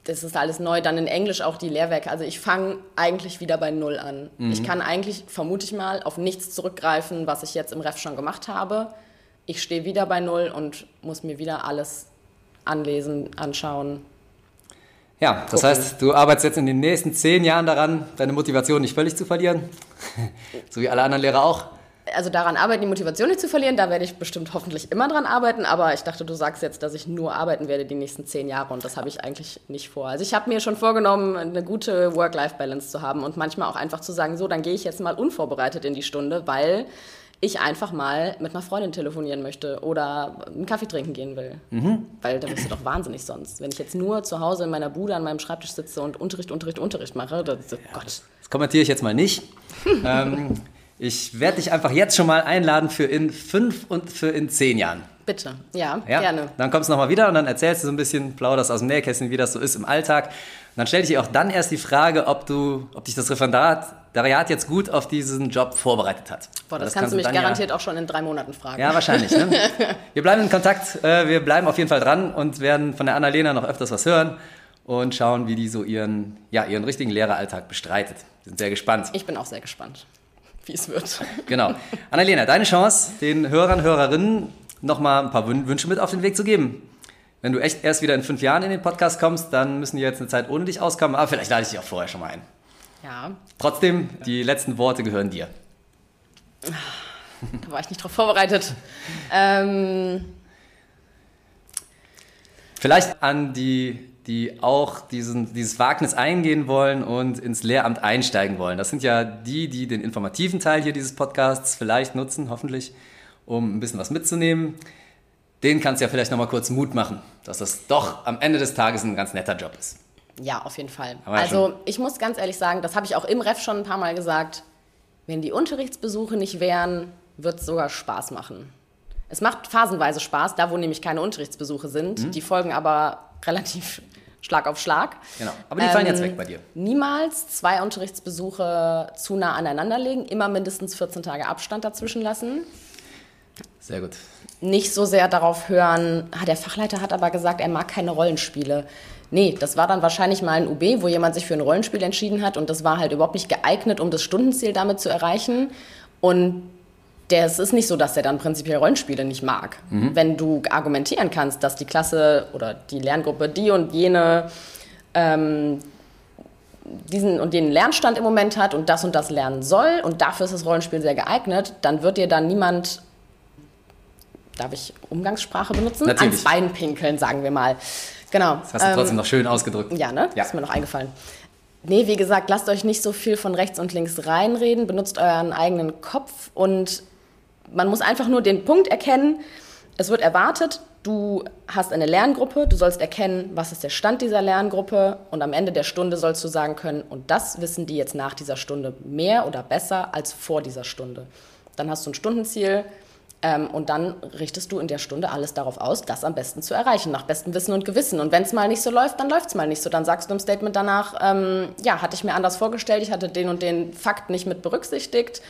das ist alles neu. Dann in Englisch auch die Lehrwerke. Also ich fange eigentlich wieder bei Null an. Mhm. Ich kann eigentlich, vermute ich mal, auf nichts zurückgreifen, was ich jetzt im Ref schon gemacht habe. Ich stehe wieder bei Null und muss mir wieder alles anlesen, anschauen. Ja, das Gucken. heißt, du arbeitest jetzt in den nächsten zehn Jahren daran, deine Motivation nicht völlig zu verlieren. so wie alle anderen Lehrer auch. also daran arbeiten, die Motivation nicht zu verlieren, da werde ich bestimmt hoffentlich immer dran arbeiten, aber ich dachte, du sagst jetzt, dass ich nur arbeiten werde die nächsten zehn Jahre und das habe ich eigentlich nicht vor. Also ich habe mir schon vorgenommen, eine gute Work-Life-Balance zu haben und manchmal auch einfach zu sagen, so, dann gehe ich jetzt mal unvorbereitet in die Stunde, weil ich einfach mal mit einer Freundin telefonieren möchte oder einen Kaffee trinken gehen will. Weil da bist du doch wahnsinnig sonst. Wenn ich jetzt nur zu Hause in meiner Bude an meinem Schreibtisch sitze und Unterricht, Unterricht, Unterricht mache, das, oh Gott. Das kommentiere ich jetzt mal nicht. ähm, ich werde dich einfach jetzt schon mal einladen für in fünf und für in zehn Jahren. Bitte, ja, Ja? gerne. Dann kommst du nochmal wieder und dann erzählst du so ein bisschen, plauderst aus dem Nähkästchen, wie das so ist im Alltag. Und dann stelle ich dir auch dann erst die Frage, ob, du, ob dich das Referendariat jetzt gut auf diesen Job vorbereitet hat. Boah, Weil das, kannst du mich dann ja- garantiert auch schon in drei Monaten fragen. Ja, wahrscheinlich. Ne? Wir bleiben in Kontakt, äh, wir bleiben auf jeden Fall dran und werden von der Annalena noch öfters was hören und schauen, wie die so ihren, ja, ihren richtigen Lehreralltag bestreitet. Wir sind sehr gespannt. Ich bin auch sehr gespannt, wie es wird. Genau. Annalena, deine Chance, den Hörern, Hörerinnen nochmal ein paar Wün- Wünsche mit auf den Weg zu geben. Wenn du echt erst wieder in fünf Jahren in den Podcast kommst, dann müssen die jetzt eine Zeit ohne dich auskommen, aber vielleicht lade ich dich auch vorher schon mal ein. Ja, Trotzdem, die letzten Worte gehören dir. da war ich nicht drauf vorbereitet. Ähm, Vielleicht an die, die auch diesen, dieses Wagnis eingehen wollen und ins Lehramt einsteigen wollen. Das sind ja die, die den informativen Teil hier dieses Podcasts vielleicht nutzen, hoffentlich, um ein bisschen was mitzunehmen. Den kannst du ja vielleicht nochmal kurz Mut machen, dass das doch am Ende des Tages ein ganz netter Job ist. Ja, auf jeden Fall. Aber also ich muss ganz ehrlich sagen, das habe ich auch im Ref schon ein paar Mal gesagt, wenn die Unterrichtsbesuche nicht wären, wird es sogar Spaß machen. Es macht phasenweise Spaß, da wo nämlich keine Unterrichtsbesuche sind. Mhm. Die folgen aber relativ Schlag auf Schlag. Genau. Aber die fallen Ähm, jetzt weg bei dir. Niemals zwei Unterrichtsbesuche zu nah aneinander legen, immer mindestens 14 Tage Abstand dazwischen lassen. Sehr gut. nicht so sehr darauf hören, ah, der Fachleiter hat aber gesagt, er mag keine Rollenspiele. Nee, das war dann wahrscheinlich mal ein UB, wo jemand sich für ein Rollenspiel entschieden hat und das war halt überhaupt nicht geeignet, um das Stundenziel damit zu erreichen. Und der, es ist nicht so, dass er dann prinzipiell Rollenspiele nicht mag. Wenn du argumentieren kannst, dass die Klasse oder die Lerngruppe die und jene ähm, diesen und jenen Lernstand im Moment hat und das und das lernen soll und dafür ist das Rollenspiel sehr geeignet, dann wird dir dann niemand darf ich Umgangssprache benutzen? Natürlich. Ans Bein pinkeln, sagen wir mal. Genau. Das hast du trotzdem noch schön ausgedrückt. Ja, ne? Ja. Ist mir noch eingefallen. nee, wie gesagt, lasst euch nicht so viel von rechts und links reinreden, benutzt euren eigenen Kopf und man muss einfach nur den Punkt erkennen, es wird erwartet, du hast eine Lerngruppe, du sollst erkennen, was ist der Stand dieser Lerngruppe und am Ende der Stunde sollst du sagen können, und das wissen die jetzt nach dieser Stunde mehr oder besser als vor dieser Stunde. Dann hast du ein Stundenziel ähm, und dann richtest du in der Stunde alles darauf aus, das am besten zu erreichen, nach bestem Wissen und Gewissen. Und wenn es mal nicht so läuft, dann läuft es mal nicht so. Dann sagst du im Statement danach, ähm, ja, hatte ich mir anders vorgestellt, ich hatte den und den Fakt nicht mit berücksichtigt.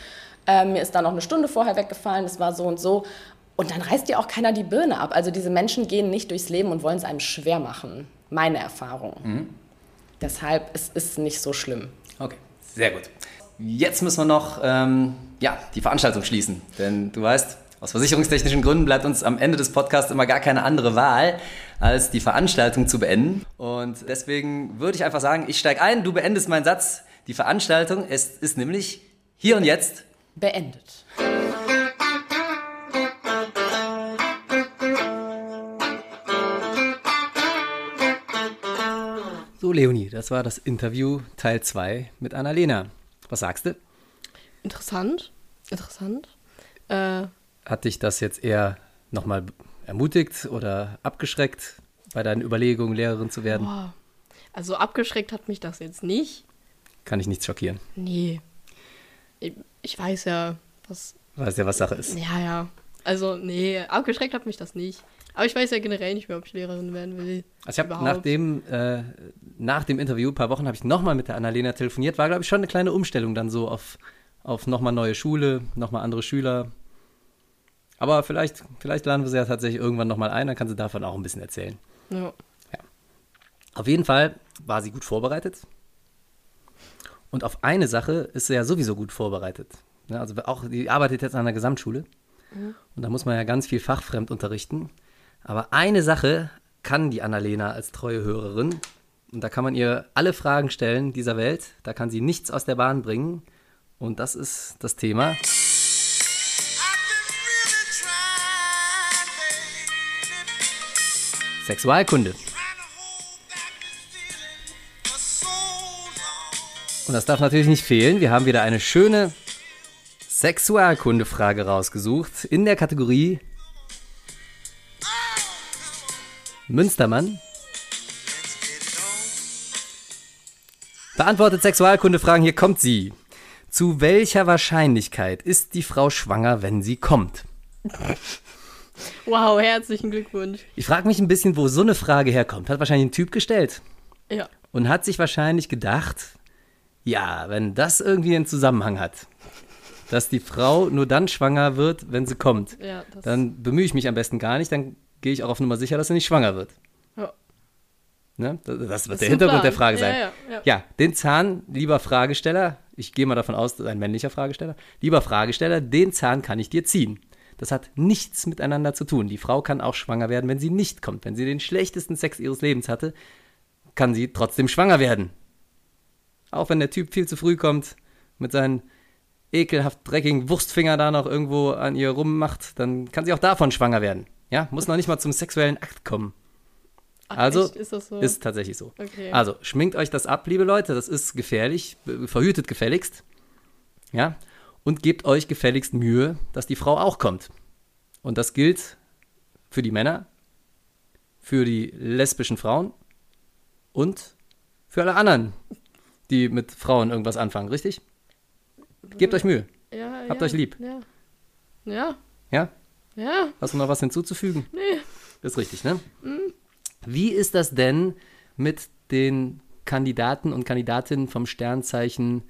Ähm, mir ist da noch eine Stunde vorher weggefallen, das war so und so. Und dann reißt dir auch keiner die Birne ab. Also diese Menschen gehen nicht durchs Leben und wollen es einem schwer machen. Meine Erfahrung. Mhm. Deshalb es ist es nicht so schlimm. Okay, sehr gut. Jetzt müssen wir noch ähm, ja, die Veranstaltung schließen. Denn du weißt, aus versicherungstechnischen Gründen bleibt uns am Ende des Podcasts immer gar keine andere Wahl, als die Veranstaltung zu beenden. Und deswegen würde ich einfach sagen, ich steige ein, du beendest meinen Satz. Die Veranstaltung ist, ist nämlich hier und jetzt Beendet. So, Leonie, das war das Interview Teil 2 mit Annalena. Was sagst du? Interessant. Interessant. Äh, Hat dich das jetzt eher nochmal ermutigt oder abgeschreckt, bei deinen Überlegungen, Lehrerin zu werden? boah. Also abgeschreckt hat mich das jetzt nicht. Kann ich nichts schockieren. Nee. Ich, ich weiß ja, was. Weißt ja, was Sache ist. Ja, ja. Also, nee, abgeschreckt hat mich das nicht. Aber ich weiß ja generell nicht mehr, ob ich Lehrerin werden will. Also ich habe nach dem, äh, nach dem Interview, ein paar Wochen, habe ich nochmal mit der Annalena telefoniert. War, glaube ich, schon eine kleine Umstellung dann so auf, auf nochmal neue Schule, nochmal andere Schüler. Aber vielleicht, vielleicht laden wir sie ja tatsächlich irgendwann nochmal ein, dann kann sie davon auch ein bisschen erzählen. Ja. Auf jeden Fall war sie gut vorbereitet. Und auf eine Sache ist sie ja sowieso gut vorbereitet. Ne, also auch, die arbeitet jetzt an der Gesamtschule. Und da muss man ja ganz viel fachfremd unterrichten. Aber eine Sache kann die Annalena als treue Hörerin. Und da kann man ihr alle Fragen stellen dieser Welt. Da kann sie nichts aus der Bahn bringen. Und das ist das Thema. Sexualkunde. Und das darf natürlich nicht fehlen. Wir haben wieder eine schöne Sexualkunde-Frage rausgesucht in der Kategorie Münstermann. Beantwortet Sexualkunde-Fragen, hier kommt sie. Zu welcher Wahrscheinlichkeit ist die Frau schwanger, wenn sie kommt? Wow, herzlichen Glückwunsch. Ich frage mich ein bisschen, wo so eine Frage herkommt. Hat wahrscheinlich ein Typ gestellt Ja. und hat sich wahrscheinlich gedacht, ja, wenn das irgendwie einen Zusammenhang hat, dass die Frau nur dann schwanger wird, wenn sie kommt, Ja, das. dann bemühe ich mich am besten gar nicht, dann gehe ich auch auf Nummer sicher, dass sie nicht schwanger wird. ja. Ne? Das, das wird ist der Hintergrund Plan. der Frage sein. ja, ja. ja, den Zahn, lieber Fragesteller, ich gehe mal davon aus, das ein männlicher Fragesteller, lieber Fragesteller, den Zahn kann ich dir ziehen. Das hat nichts miteinander zu tun. Die Frau kann auch schwanger werden, wenn sie nicht kommt. Wenn sie den schlechtesten Sex ihres Lebens hatte, kann sie trotzdem schwanger werden. Auch wenn der Typ viel zu früh kommt, mit seinen ekelhaft dreckigen Wurstfinger da noch irgendwo an ihr rummacht, dann kann sie auch davon schwanger werden. Ja, muss noch nicht mal zum sexuellen Akt kommen. Ach, Also echt? ist das so? ist tatsächlich so. Okay. Also schminkt euch das ab, liebe Leute, das ist gefährlich, verhütet gefälligst. Ja? Und gebt euch gefälligst Mühe, dass die Frau auch kommt. Und das gilt für die Männer, für die lesbischen Frauen und für alle anderen, die mit Frauen irgendwas anfangen, richtig? Gebt euch Mühe. ja, habt ja, euch lieb. Ja. Ja. Ja? Ja. Hast du noch was hinzuzufügen? Nee. Ist richtig, ne? Wie ist das denn mit den Kandidaten und Kandidatinnen vom Sternzeichen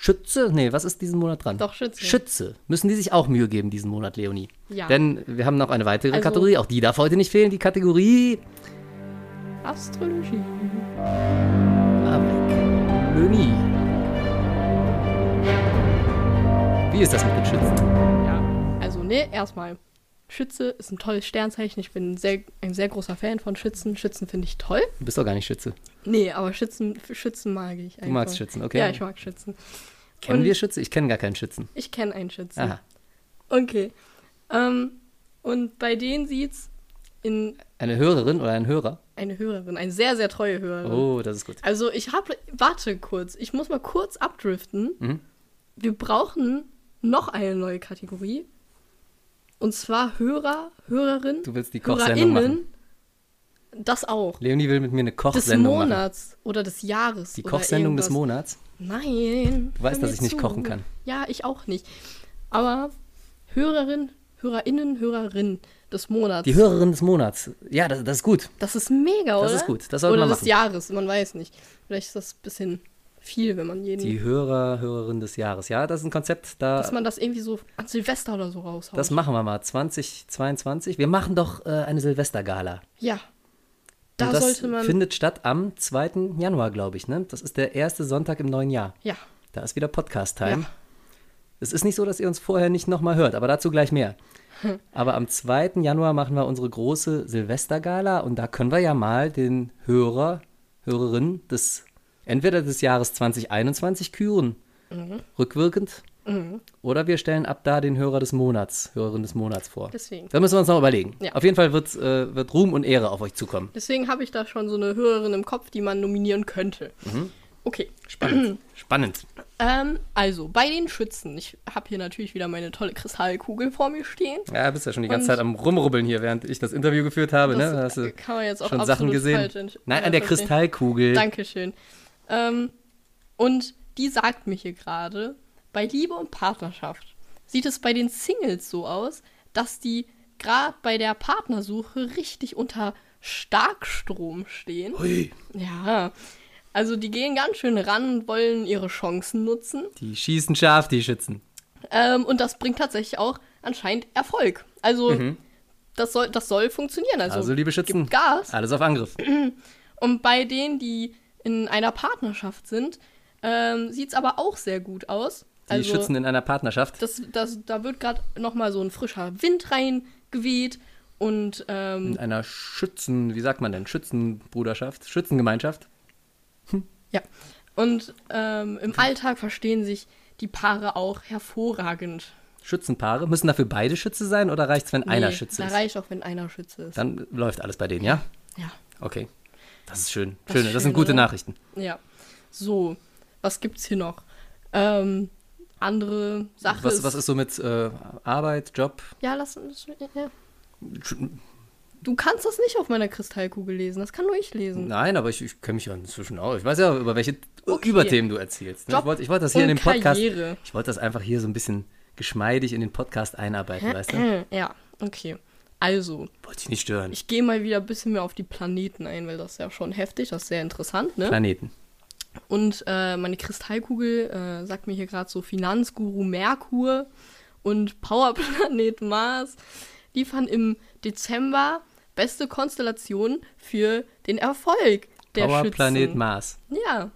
Schütze? Nee, was ist diesen Monat dran? Doch, Schütze. Schütze. Müssen die sich auch Mühe geben diesen Monat, Leonie? Ja. Denn wir haben noch eine weitere Also- Kategorie, auch die darf heute nicht fehlen, die Kategorie Astrologie. avec Leonie. Wie ist das mit den Schützen? Ja. Also, nee, erstmal. Schütze ist ein tolles Sternzeichen. Ich bin sehr, ein sehr großer Fan von Schützen. Schützen finde ich toll. Du bist doch gar nicht Schütze. Nee, aber Schützen, Schützen mag ich einfach. Du magst Schützen, okay. Ja, ich mag Schützen. Kennen Und- wir Schütze? Ich kenne gar keinen Schützen. Ich kenne einen Schützen. Aha. Okay. Ähm, und bei denen sieht's in Eine Hörerin oder ein Hörer? eine Hörerin, eine sehr, sehr treue Hörerin. Oh, das ist gut. Also ich habe, warte kurz, ich muss mal kurz abdriften. Mhm. Wir brauchen noch eine neue Kategorie. Und zwar Hörer, Hörerin, Du willst die Kochsendung machen. Das auch. Leonie will mit mir eine Des Kochsendung machen. Monats oder des Jahres. Die Kochsendung des. Monats? Nein. Du weißt, dass ich nicht zu. kochen kann. Ja, ich auch nicht. Aber Hörerin, HörerInnen, Hörerin des Monats. Die Hörerin des Monats. Ja, das, das ist gut. Das ist mega, oder? Das ist gut, das sollte Oder man des machen. Jahres, man weiß nicht. Vielleicht ist das ein bisschen viel, wenn man jeden. Die Hörer, Hörerin des Jahres. Ja, das ist ein Konzept, da. dass man das irgendwie so an Silvester oder so raushaut. Das machen wir mal 2022. Wir machen doch äh, eine Silvestergala. ja. Da Und das sollte man. findet statt am 2. Januar, glaube ich. Ne? Das ist der erste Sonntag im neuen Jahr. ja. Da ist wieder Podcast-Time. Ja. Es ist nicht so, dass ihr uns vorher nicht nochmal hört, aber dazu gleich mehr. Aber am 2. Januar machen wir unsere große Silvestergala und da können wir ja mal den Hörer, Hörerin des entweder des Jahres 2021 küren, Mhm. rückwirkend, oder wir stellen ab da den Hörer des Monats, Hörerin des Monats vor. Deswegen. Da müssen wir uns noch überlegen. Ja. Auf jeden Fall wird, äh, wird Ruhm und Ehre auf euch zukommen. Deswegen habe ich da schon so eine Hörerin im Kopf, die man nominieren könnte. Mhm. Okay. Spannend. Spannend. Ähm, also, bei den Schützen. Ich habe hier natürlich wieder meine tolle Kristallkugel vor mir stehen. Ja, bist ja schon die ganze Und- Zeit am Rumrubbeln hier, während ich das Interview geführt habe. Das ne? Hast du kann man jetzt auch schon Sachen gesehen. Nein, äh, an der verstehen. Kristallkugel. Dankeschön. Ähm, und die sagt mir hier gerade, bei Liebe und Partnerschaft sieht es bei den Singles so aus, dass die gerade bei der Partnersuche richtig unter Starkstrom stehen. Hui. Ja, also die gehen ganz schön ran und wollen ihre Chancen nutzen. Die schießen scharf, die Schützen. Ähm, und das bringt tatsächlich auch anscheinend Erfolg. Also das, soll, das soll funktionieren. Also, Mhm. Also, liebe Schützen, Gas. alles auf Angriff. Und bei denen, die in einer Partnerschaft sind, ähm, sieht es aber auch sehr gut aus. Die also, Schützen in einer Partnerschaft. das, das, da wird gerade nochmal so ein frischer Wind reingeweht. Und ähm, In einer Schützen, wie sagt man denn? Schützenbruderschaft? Schützengemeinschaft? ja. Und ähm, im Alltag verstehen sich die Paare auch hervorragend. Schützenpaare. Müssen dafür beide Schütze sein oder reicht es, wenn einer Nee, Schütze da ist? reicht auch, wenn einer Schütze ist. Dann läuft alles bei denen, ja? ja. Okay. Das ist schön. Das Schön. ist Das sind gute oder? Nachrichten. Ja. So, was gibt's hier noch? Ähm, andere Sache Was, was ist so mit äh, Arbeit, Job? Ja, lass uns. Ja. Du kannst das nicht auf meiner Kristallkugel lesen, das kann nur ich lesen. Nein, aber ich, ich kenne mich ja inzwischen auch. Ich weiß ja, über welche Okay. Überthemen du erzählst. ne? Ich wollte ich wollte das hier in den Podcast. Karriere. Ich wollte das einfach hier so ein bisschen geschmeidig in den Podcast einarbeiten, weißt du? Ja, okay. Also, Wollte ich nicht stören. ich gehe mal wieder ein bisschen mehr auf die Planeten ein, weil das ist ja schon heftig, das ist sehr interessant, ne? Planeten. Und äh, meine Kristallkugel äh, sagt mir hier gerade so Finanzguru Merkur und Powerplanet Mars liefern im Dezember beste Konstellation für den Erfolg der Powerplanet Schützen. Mars. Ja.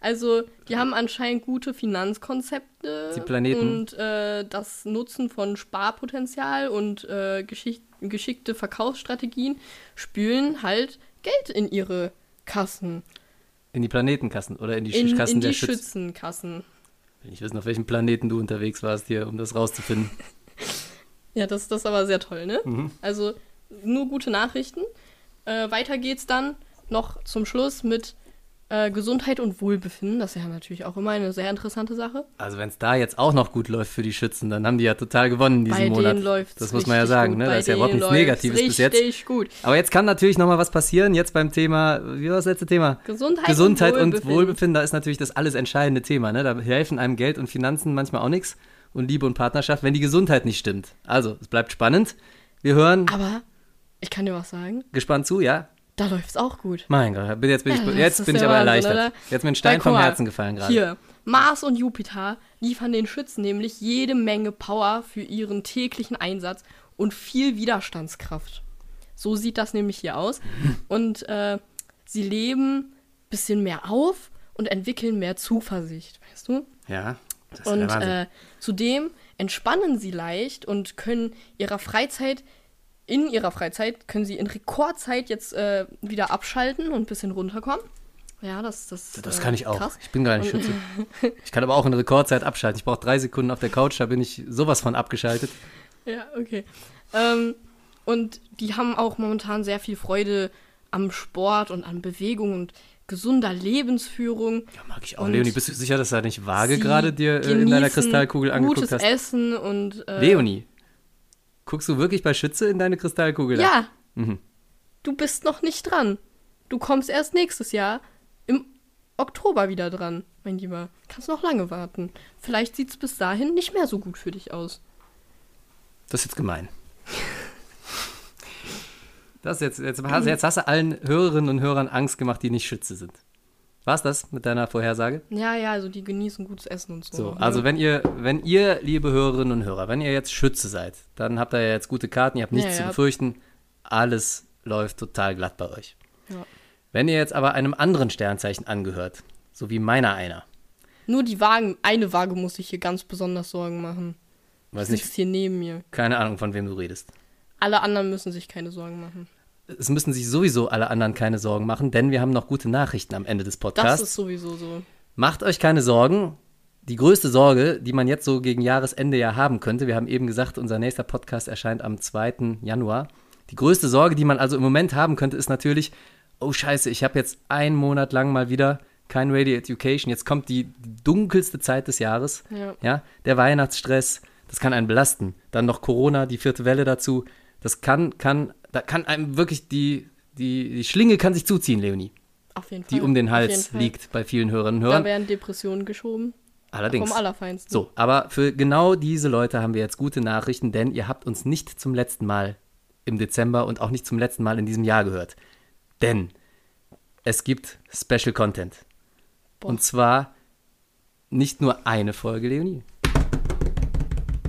Also, die haben anscheinend gute Finanzkonzepte und äh, das Nutzen von Sparpotenzial und äh, geschick geschickte Verkaufsstrategien spülen halt Geld in ihre Kassen, In die Planetenkassen oder in die in, Kassen in der die Schützen. Schützenkassen. Will ich wissen, auf welchem Planeten du unterwegs warst hier, um das rauszufinden. Ja, das, das ist aber sehr toll, ne? Mhm. Also nur gute Nachrichten. Äh, weiter geht's dann noch zum Schluss mit äh, Gesundheit und Wohlbefinden. Das ist ja natürlich auch immer eine sehr interessante Sache. Also wenn es da jetzt auch noch gut läuft für die Schützen, dann haben die ja total gewonnen diesen Bei Monat. denen läuft das muss man ja sagen, ne? Bei Da ist ja überhaupt nichts läuft's Negatives bis jetzt. Richtig gut. Aber jetzt kann natürlich noch mal was passieren. Jetzt beim Thema, wie war das letzte Thema? Gesundheit, Gesundheit und und Wohlbefinden. Wohlbefinden, da ist natürlich das alles entscheidende Thema. Ne? Da helfen einem Geld und Finanzen manchmal auch nichts und Liebe und Partnerschaft, wenn die Gesundheit nicht stimmt. Also, es bleibt spannend. Wir hören Aber ich kann dir was sagen. gespannt zu, ja? Da läuft's auch gut. Mein Gott, bin- jetzt bin ich, Ja, jetzt bin ich aber Wahnsinn, erleichtert. oder? Jetzt mir ein Stein vom Herzen gefallen gerade. Hier, Mars und Jupiter liefern den Schützen nämlich jede Menge Power für ihren täglichen Einsatz und viel Widerstandskraft. So sieht das nämlich hier aus. Und äh, sie leben ein bisschen mehr auf und entwickeln mehr Zuversicht, weißt du? Ja, das ist Und Wahnsinn. äh, zudem entspannen sie leicht und können ihrer Freizeit, in ihrer Freizeit, können sie in Rekordzeit jetzt äh, wieder abschalten und ein bisschen runterkommen. Ja, das, das, Das äh, kann ich auch. Krass. Ich bin gar nicht Schütze. Ich kann aber auch in Rekordzeit abschalten. Ich brauche drei Sekunden auf der Couch, da bin ich sowas von abgeschaltet. Ja, okay. Ähm, Und die haben auch momentan sehr viel Freude am Sport und an Bewegung und gesunder Lebensführung. Ja, mag ich auch. Und Leonie, bist du sicher, dass da nicht vage gerade dir äh, in deiner Kristallkugel angeguckt gutes hast? Essen und äh, Leonie, guckst du wirklich bei Schütze in deine Kristallkugel? Ja. Mhm. Du bist noch nicht dran. Du kommst erst nächstes Jahr im Oktober wieder dran, mein Lieber. Kannst noch lange warten. Vielleicht sieht es bis dahin nicht mehr so gut für dich aus. Das ist jetzt gemein. Das jetzt, jetzt, jetzt hast du allen Hörerinnen und Hörern Angst gemacht, die nicht Schütze sind. War's das mit deiner Vorhersage? Ja, ja, also die genießen gutes Essen und so. So, also wenn ihr, wenn ihr, liebe Hörerinnen und Hörer, wenn ihr jetzt Schütze seid, dann habt ihr ja jetzt gute Karten, ihr habt nichts Ja, zu befürchten, alles läuft total glatt bei euch. Ja. Wenn ihr jetzt aber einem anderen Sternzeichen angehört, so wie meiner einer, Nur die Wagen, eine Waage muss sich hier ganz besonders Sorgen machen. weiß Sitzt nicht, hier neben mir. keine Ahnung, von wem du redest. Alle anderen müssen sich keine Sorgen machen. Es müssen sich sowieso alle anderen keine Sorgen machen, denn wir haben noch gute Nachrichten am Ende des Das Podcasts. ist sowieso so. Macht euch keine Sorgen. Die größte Sorge, die man jetzt so gegen Jahresende ja haben könnte, wir haben eben gesagt, unser nächster Podcast erscheint am 2. Januar. Die größte Sorge, die man also im Moment haben könnte, ist natürlich, oh scheiße, ich habe jetzt einen Monat lang mal wieder kein Radio Education. Jetzt kommt die, die dunkelste Zeit des Jahres. Ja. ja, der Weihnachtsstress, das kann einen belasten. Dann noch Corona, die vierte Welle dazu. Das kann, kann, da kann einem wirklich die, die, die Schlinge kann sich zuziehen, Leonie, Auf jeden Fall. die um den Hals liegt bei vielen Hörerinnen und Da Hörern. werden Depressionen geschoben. Allerdings. Vom Allerfeinsten. So, aber für genau diese Leute haben wir jetzt gute Nachrichten, denn ihr habt uns nicht zum letzten Mal im Dezember und auch nicht zum letzten Mal in diesem Jahr gehört. Denn es gibt Special Content. Boah. Und zwar nicht nur eine Folge, Leonie.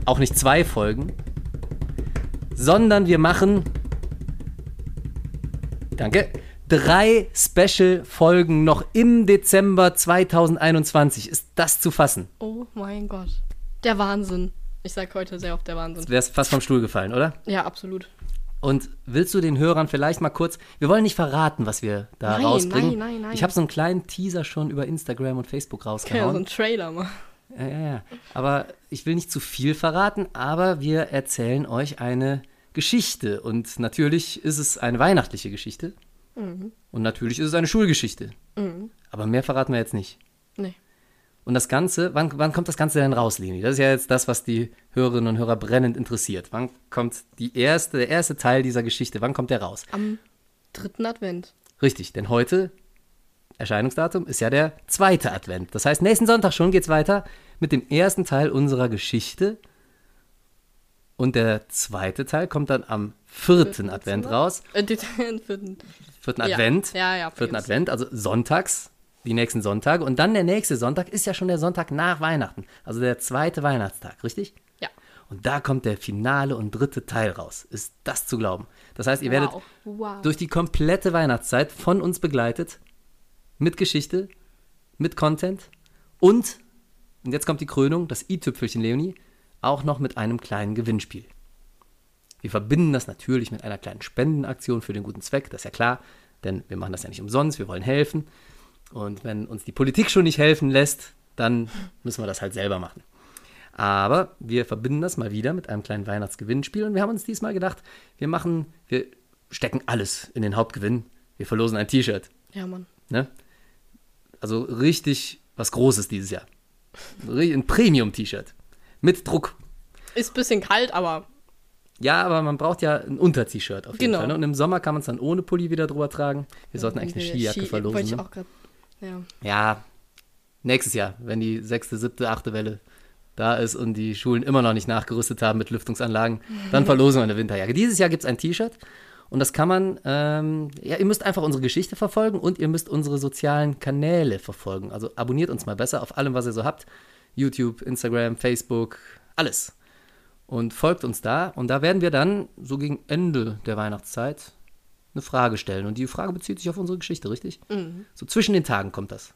Auch nicht zwei Folgen. Sondern wir machen. Danke. Drei Special-Folgen noch im Dezember 2021. Ist das zu fassen? Oh mein Gott. Der Wahnsinn. Ich sag heute sehr oft der Wahnsinn. Wärst fast vom Stuhl gefallen, oder? Ja, absolut. Und willst du den Hörern vielleicht mal kurz, wir wollen nicht verraten, was wir da Nein, rausbringen. nein, nein, nein. Ich habe so einen kleinen Teaser schon über Instagram und Facebook Kann ja so rausgehauen. einen Trailer machen. Ja, ja, ja. Aber ich will nicht zu viel verraten, aber wir erzählen euch eine Geschichte. Und natürlich ist es eine weihnachtliche Geschichte. Mhm. Und natürlich ist es eine Schulgeschichte. Aber mehr verraten wir jetzt nicht. Nee. Und das Ganze, wann, wann kommt das Ganze denn raus, Leni? Das ist ja jetzt das, was die Hörerinnen und Hörer brennend interessiert. Wann kommt die erste, der erste Teil dieser Geschichte, wann kommt der raus? Am dritten Advent. Richtig, denn heute, Erscheinungsdatum, ist ja der zweite Advent. Das heißt, nächsten Sonntag schon geht's weiter mit dem ersten Teil unserer Geschichte. Und der zweite Teil kommt dann am vierten Advent raus. Äh, vierten. Ja. Advent. Ja, ja, Vierten. Advent, also sonntags, die nächsten Sonntage. Und dann der nächste Sonntag ist ja schon der Sonntag nach Weihnachten. Also der zweite Weihnachtstag, richtig? Ja. Und da kommt der finale und dritte Teil raus. Ist das zu glauben? Das heißt, ihr werdet Wow. Wow. durch die komplette Weihnachtszeit von uns begleitet. Mit Geschichte, mit Content und, und jetzt kommt die Krönung, das i-Tüpfelchen, Leonie, auch noch mit einem kleinen Gewinnspiel. Wir verbinden das natürlich mit einer kleinen Spendenaktion für den guten Zweck, das ist ja klar, denn wir machen das ja nicht umsonst, wir wollen helfen. Und wenn uns die Politik schon nicht helfen lässt, dann müssen wir das halt selber machen. Aber wir verbinden das mal wieder mit einem kleinen Weihnachtsgewinnspiel und wir haben uns diesmal gedacht, wir machen, wir stecken alles in den Hauptgewinn. Wir verlosen ein T-Shirt. Ja, Mann. Ne? Also richtig was Großes dieses Jahr. Ein Premium-T-Shirt. Mit Druck. Ist ein bisschen kalt, aber Ja, aber man braucht ja ein Unter-T-Shirt auf jeden Genau. Fall. Ne? Und im Sommer kann man es dann ohne Pulli wieder drüber tragen. Wir sollten eigentlich eine Ski- Skijacke verlosen. Wollte ich Ne? auch grad, ja. Ja, nächstes Jahr, wenn die sechste, siebte, achte Welle da ist und die Schulen immer noch nicht nachgerüstet haben mit Lüftungsanlagen, dann verlosen wir eine Winterjacke. Dieses Jahr gibt es ein T-Shirt und das kann man, ähm, ja, ihr müsst einfach unsere Geschichte verfolgen und ihr müsst unsere sozialen Kanäle verfolgen. Also abonniert uns mal besser auf allem, was ihr so habt. YouTube, Instagram, Facebook, alles. Und folgt uns da und da werden wir dann so gegen Ende der Weihnachtszeit eine Frage stellen. Und die Frage bezieht sich auf unsere Geschichte, richtig? So zwischen den Tagen kommt das.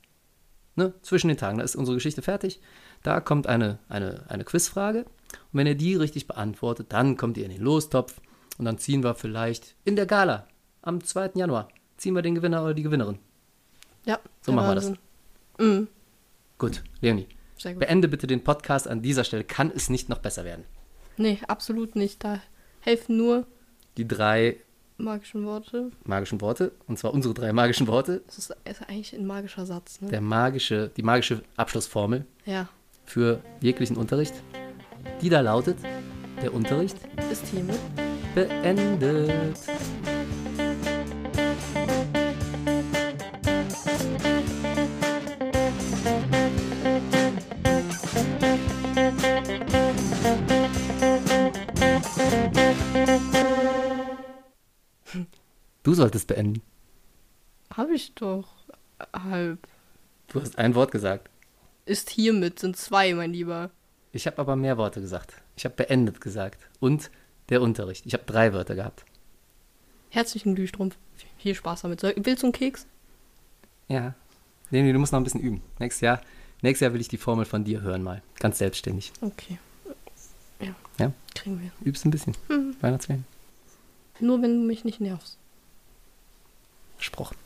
Ne? Zwischen den Tagen, da ist unsere Geschichte fertig. Da kommt eine, eine, eine Quizfrage. Und wenn ihr die richtig beantwortet, dann kommt ihr in den Lostopf. Und dann ziehen wir vielleicht in der Gala am 2. Januar, ziehen wir den Gewinner oder die Gewinnerin. Ja, So machen wir das. Wahnsinn. Mhm, Gut, Leonie, sehr gut. beende bitte den Podcast an dieser Stelle. Kann es nicht noch besser werden. Nee, absolut nicht. Da helfen nur die drei Magischen Worte. magischen Worte, und zwar unsere drei magischen Worte, Das ist, ist eigentlich ein magischer Satz, ne? der magische, die magische Abschlussformel Ja. für jeglichen Unterricht, die da lautet, der Unterricht Ist hiermit. Beendet. Du solltest beenden. Habe ich doch. Halb. Du hast ein Wort gesagt. Ist hiermit, sind zwei, mein Lieber. Ich habe aber mehr Worte gesagt. Ich habe beendet gesagt. Und der Unterricht. Ich habe drei Wörter gehabt. Herzlichen Glühstrumpf. Viel Spaß damit. Willst du einen Keks? Ja. Nee, nee, du musst noch ein bisschen üben. Nächstes Jahr, nächstes Jahr will ich die Formel von dir hören mal. Ganz selbstständig. Okay. Ja. Ja? Kriegen wir. Übst ein bisschen. Weihnachtsferien. Nur wenn du mich nicht nervst. Versprochen.